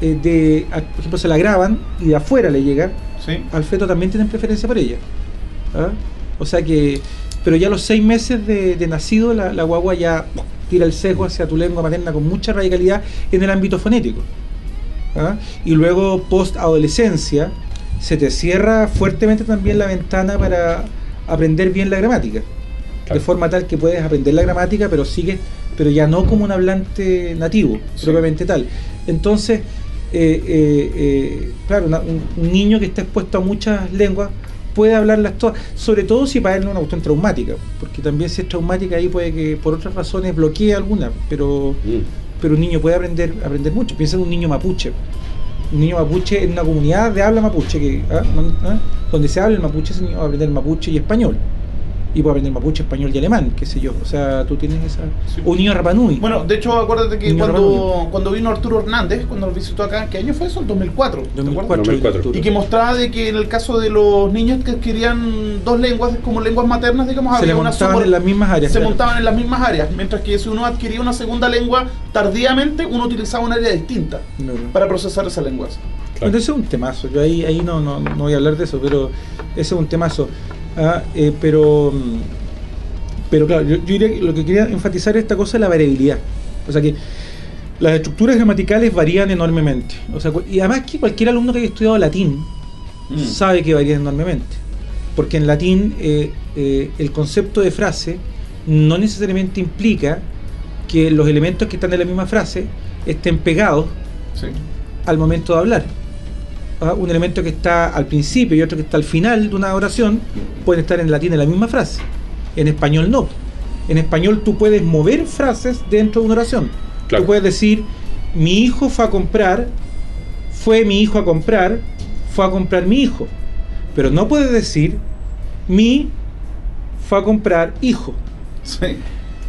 eh, de, a- por ejemplo, se la graban y de afuera le llega, ¿Sí? al feto también tienen preferencia por ella. ¿ah? O sea que, pero ya a los seis meses de, de nacido, la, la guagua ya tira el sesgo hacia tu lengua materna con mucha radicalidad en el ámbito fonético. ¿Ah? Y luego, post adolescencia, se te cierra fuertemente también la ventana para aprender bien la gramática. Claro. De forma tal que puedes aprender la gramática, pero sigues, pero ya no como un hablante nativo, Sí. propiamente tal. Entonces, eh, eh, eh, claro, una- un, un niño que está expuesto a muchas lenguas puede hablarlas todas, sobre todo si para él no es una cuestión traumática, porque también si es traumática ahí puede que por otras razones bloquee alguna, pero, Mm. Pero un niño puede aprender, aprender mucho. Piensa en un niño mapuche. Un niño mapuche en una comunidad de habla mapuche, que, ah. ¿Ah? donde se habla el mapuche, ese niño va a aprender mapuche y español. Y puede aprender mapuche, español y alemán, qué sé yo. O sea, tú tienes esa. Sí. O un niño rapanui. Bueno, de hecho, acuérdate que cuando, cuando vino Arturo Hernández, cuando nos visitó acá, ¿qué año fue eso? ¿En 2004? ¿te acuerdas? 2004. 2004. Y que mostraba de que en el caso de los niños que adquirían dos lenguas como lenguas maternas, digamos, se había una montaban subor- en las mismas áreas. se claro. montaban en las mismas áreas, mientras que si uno adquiría una segunda lengua tardíamente, uno utilizaba un área distinta Claro. para procesar esa lengua. Claro. Ese es un temazo. Yo ahí, ahí no, no, no voy a hablar de eso, pero ese es un temazo. Ah, eh, pero, mm, pero claro, yo, yo diría que lo que quería enfatizar es esta cosa de la variabilidad. O sea que las estructuras gramaticales varían enormemente. O sea, y además que cualquier alumno que haya estudiado latín Mm. sabe que varían enormemente. Porque en latín eh, eh, el concepto de frase no necesariamente implica que los elementos que están en la misma frase estén pegados Sí. al momento de hablar. Ah, Un elemento que está al principio y otro que está al final de una oración pueden estar en latín en la misma frase. En español no. En español tú puedes mover frases dentro de una oración. Claro. Tú puedes decir, mi hijo fue a comprar, fue mi hijo a comprar, fue a comprar mi hijo. Pero no puedes decir, mi fue a comprar hijo. Sí.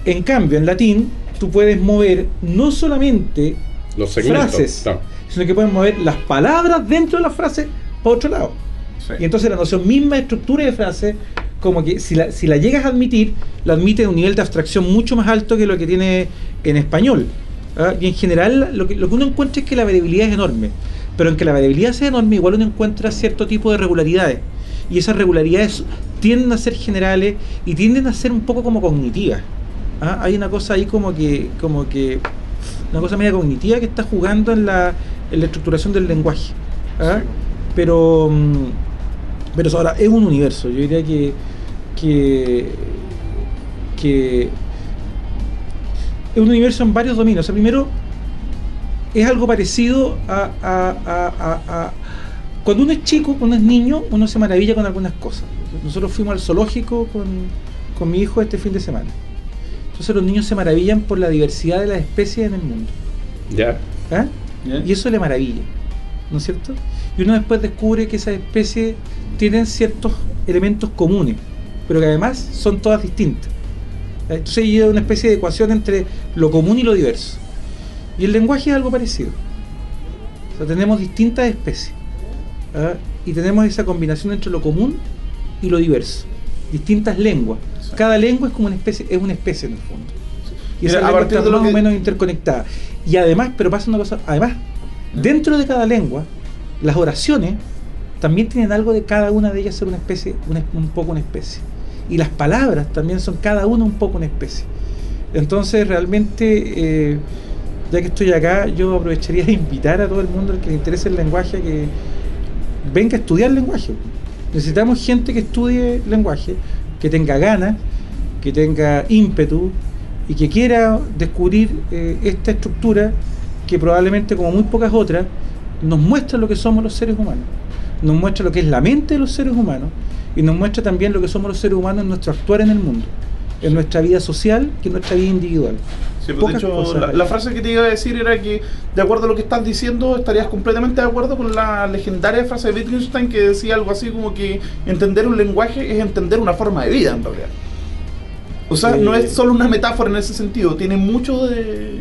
En cambio, en latín, tú puedes mover no solamente Los segmentos. frases. Sino que pueden mover las palabras dentro de la frase para otro lado. Sí. Y entonces la noción misma de estructura de frase, como que si la, si la llegas a admitir, la admite a un nivel de abstracción mucho más alto que lo que tiene en español. ¿ah? Y en general lo que, lo que uno encuentra es que la variabilidad es enorme. Pero en que la variabilidad sea enorme, igual uno encuentra cierto tipo de regularidades. Y esas regularidades tienden a ser generales y tienden a ser un poco como cognitivas. ¿ah? Hay una cosa ahí como que, como que una cosa media cognitiva que está jugando en la, en la estructuración del lenguaje. ¿ah? Sí. Pero, mm, pero ahora es un universo. Yo diría que, que, que es un universo en varios dominios. O sea, primero, es algo parecido a, a- a- a- a- Cuando uno es chico, cuando uno es niño, uno se maravilla con algunas cosas. Nosotros fuimos al zoológico con, con mi hijo este fin de semana. Entonces los niños se maravillan por la diversidad de las especies en el mundo. Ya. ¿ah? Y eso le maravilla, ¿no es cierto? Y uno después descubre que esas especies tienen ciertos elementos comunes, pero que además son todas distintas. Entonces hay una especie de ecuación entre lo común y lo diverso. Y el lenguaje es algo parecido. O sea, tenemos distintas especies. ¿ah? Y tenemos esa combinación entre lo común y lo diverso. Distintas lenguas. Cada lengua es como una especie, es una especie en el fondo. Y Mira, esa a lengua partir está de lo más o que- menos interconectada. Y además, pero pasa una cosa, además, dentro de cada lengua, las oraciones también tienen algo de cada una de ellas ser una especie, una- un poco una especie. Y las palabras también son cada una un poco una especie. Entonces, realmente, eh, ya que estoy acá, yo aprovecharía de invitar a todo el mundo al que le interese el lenguaje que venga a estudiar lenguaje. Necesitamos gente que estudie lenguaje, que tenga ganas, que tenga ímpetu y que quiera descubrir eh, esta estructura que probablemente, como muy pocas otras, nos muestra lo que somos los seres humanos. Nos muestra lo que es la mente de los seres humanos y nos muestra también lo que somos los seres humanos en nuestro actuar en el mundo, en nuestra vida social que en nuestra vida individual. Sí, pues, de hecho, la frase que te iba a decir era que, de acuerdo a lo que estás diciendo, estarías completamente de acuerdo con la legendaria frase de Wittgenstein que decía algo así como que entender un lenguaje es entender una forma de vida, en realidad. O sea, no Eh, es solo una metáfora en ese sentido, tiene mucho de...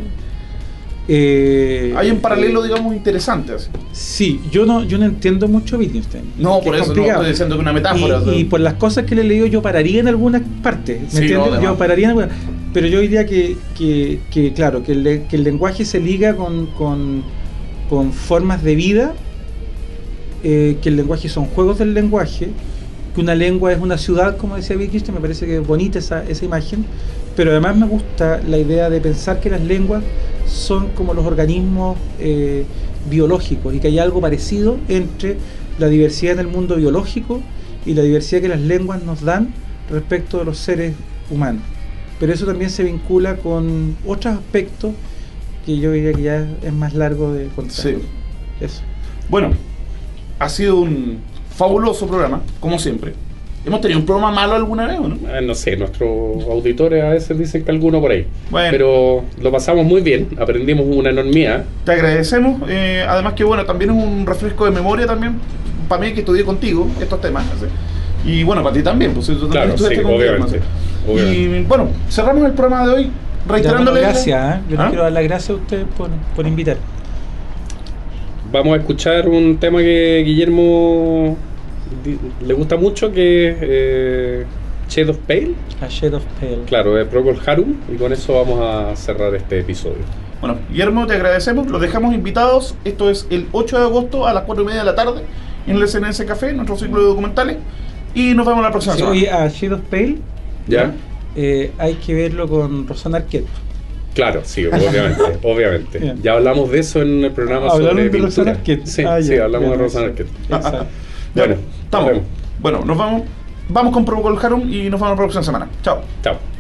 Eh, Hay un paralelo, eh, digamos, interesante. Así. Sí, yo no, yo no entiendo mucho Wittgenstein. No, por es eso no estoy diciendo que una metáfora. Y, y por las cosas que le he leído, yo pararía en algunas partes. ¿Me Sí, entiendes? no, yo pararía en algunas. Pero yo diría que, que, que, claro, que el, que el lenguaje se liga con, con, con formas de vida, eh, que el lenguaje son juegos del lenguaje, que una lengua es una ciudad, como decía Wittgenstein, me parece que es bonita esa, esa imagen, pero además me gusta la idea de pensar que las lenguas son como los organismos eh, biológicos y que hay algo parecido entre la diversidad en el mundo biológico y la diversidad que las lenguas nos dan respecto de los seres humanos. Pero eso también se vincula con otros aspectos que yo diría que ya es más largo de contar. Sí. Eso. Bueno, ha sido un fabuloso programa, como siempre. ¿Hemos tenido un programa malo alguna vez o no? Ah, no sé, nuestros auditores a veces dicen que alguno por ahí. Bueno. Pero lo pasamos muy bien, aprendimos una enormidad. Te agradecemos. eh, además que bueno, también es un refresco de memoria también para mí que estudié contigo estos temas. así. Y bueno, para ti también, pues si tú también Claro, estudiaste sí, obviamente. Y bueno, cerramos el programa de hoy reiterándole. gracias, ¿eh? yo ¿Ah? les quiero dar las gracias a ustedes por, por invitar. Vamos a escuchar un tema que Guillermo le gusta mucho, que es eh, Shade of Pale. A Shade of Pale. Claro, de Procol Harum. Y con eso vamos a cerrar este episodio. Bueno, Guillermo, te agradecemos. Los dejamos invitados. Esto es el 8 de agosto a las 4 y media de la tarde en el SNS Café, nuestro ciclo de documentales. Y nos vemos la próxima Sí, semana. oye, a Shade of Pale ¿Ya? eh, hay que verlo con Rosana Arquette. Claro, sí, obviamente, obviamente. Bien. Ya hablamos de eso en el programa sobre de pintura. Rosanna Arquette. Sí, Ah, sí, ya, hablamos bien, de Rosanna sí. Arquette. Exacto. Bueno, estamos. Bueno, nos vamos. Vamos con Procol Harum y nos vemos la próxima semana. Chao. Chao.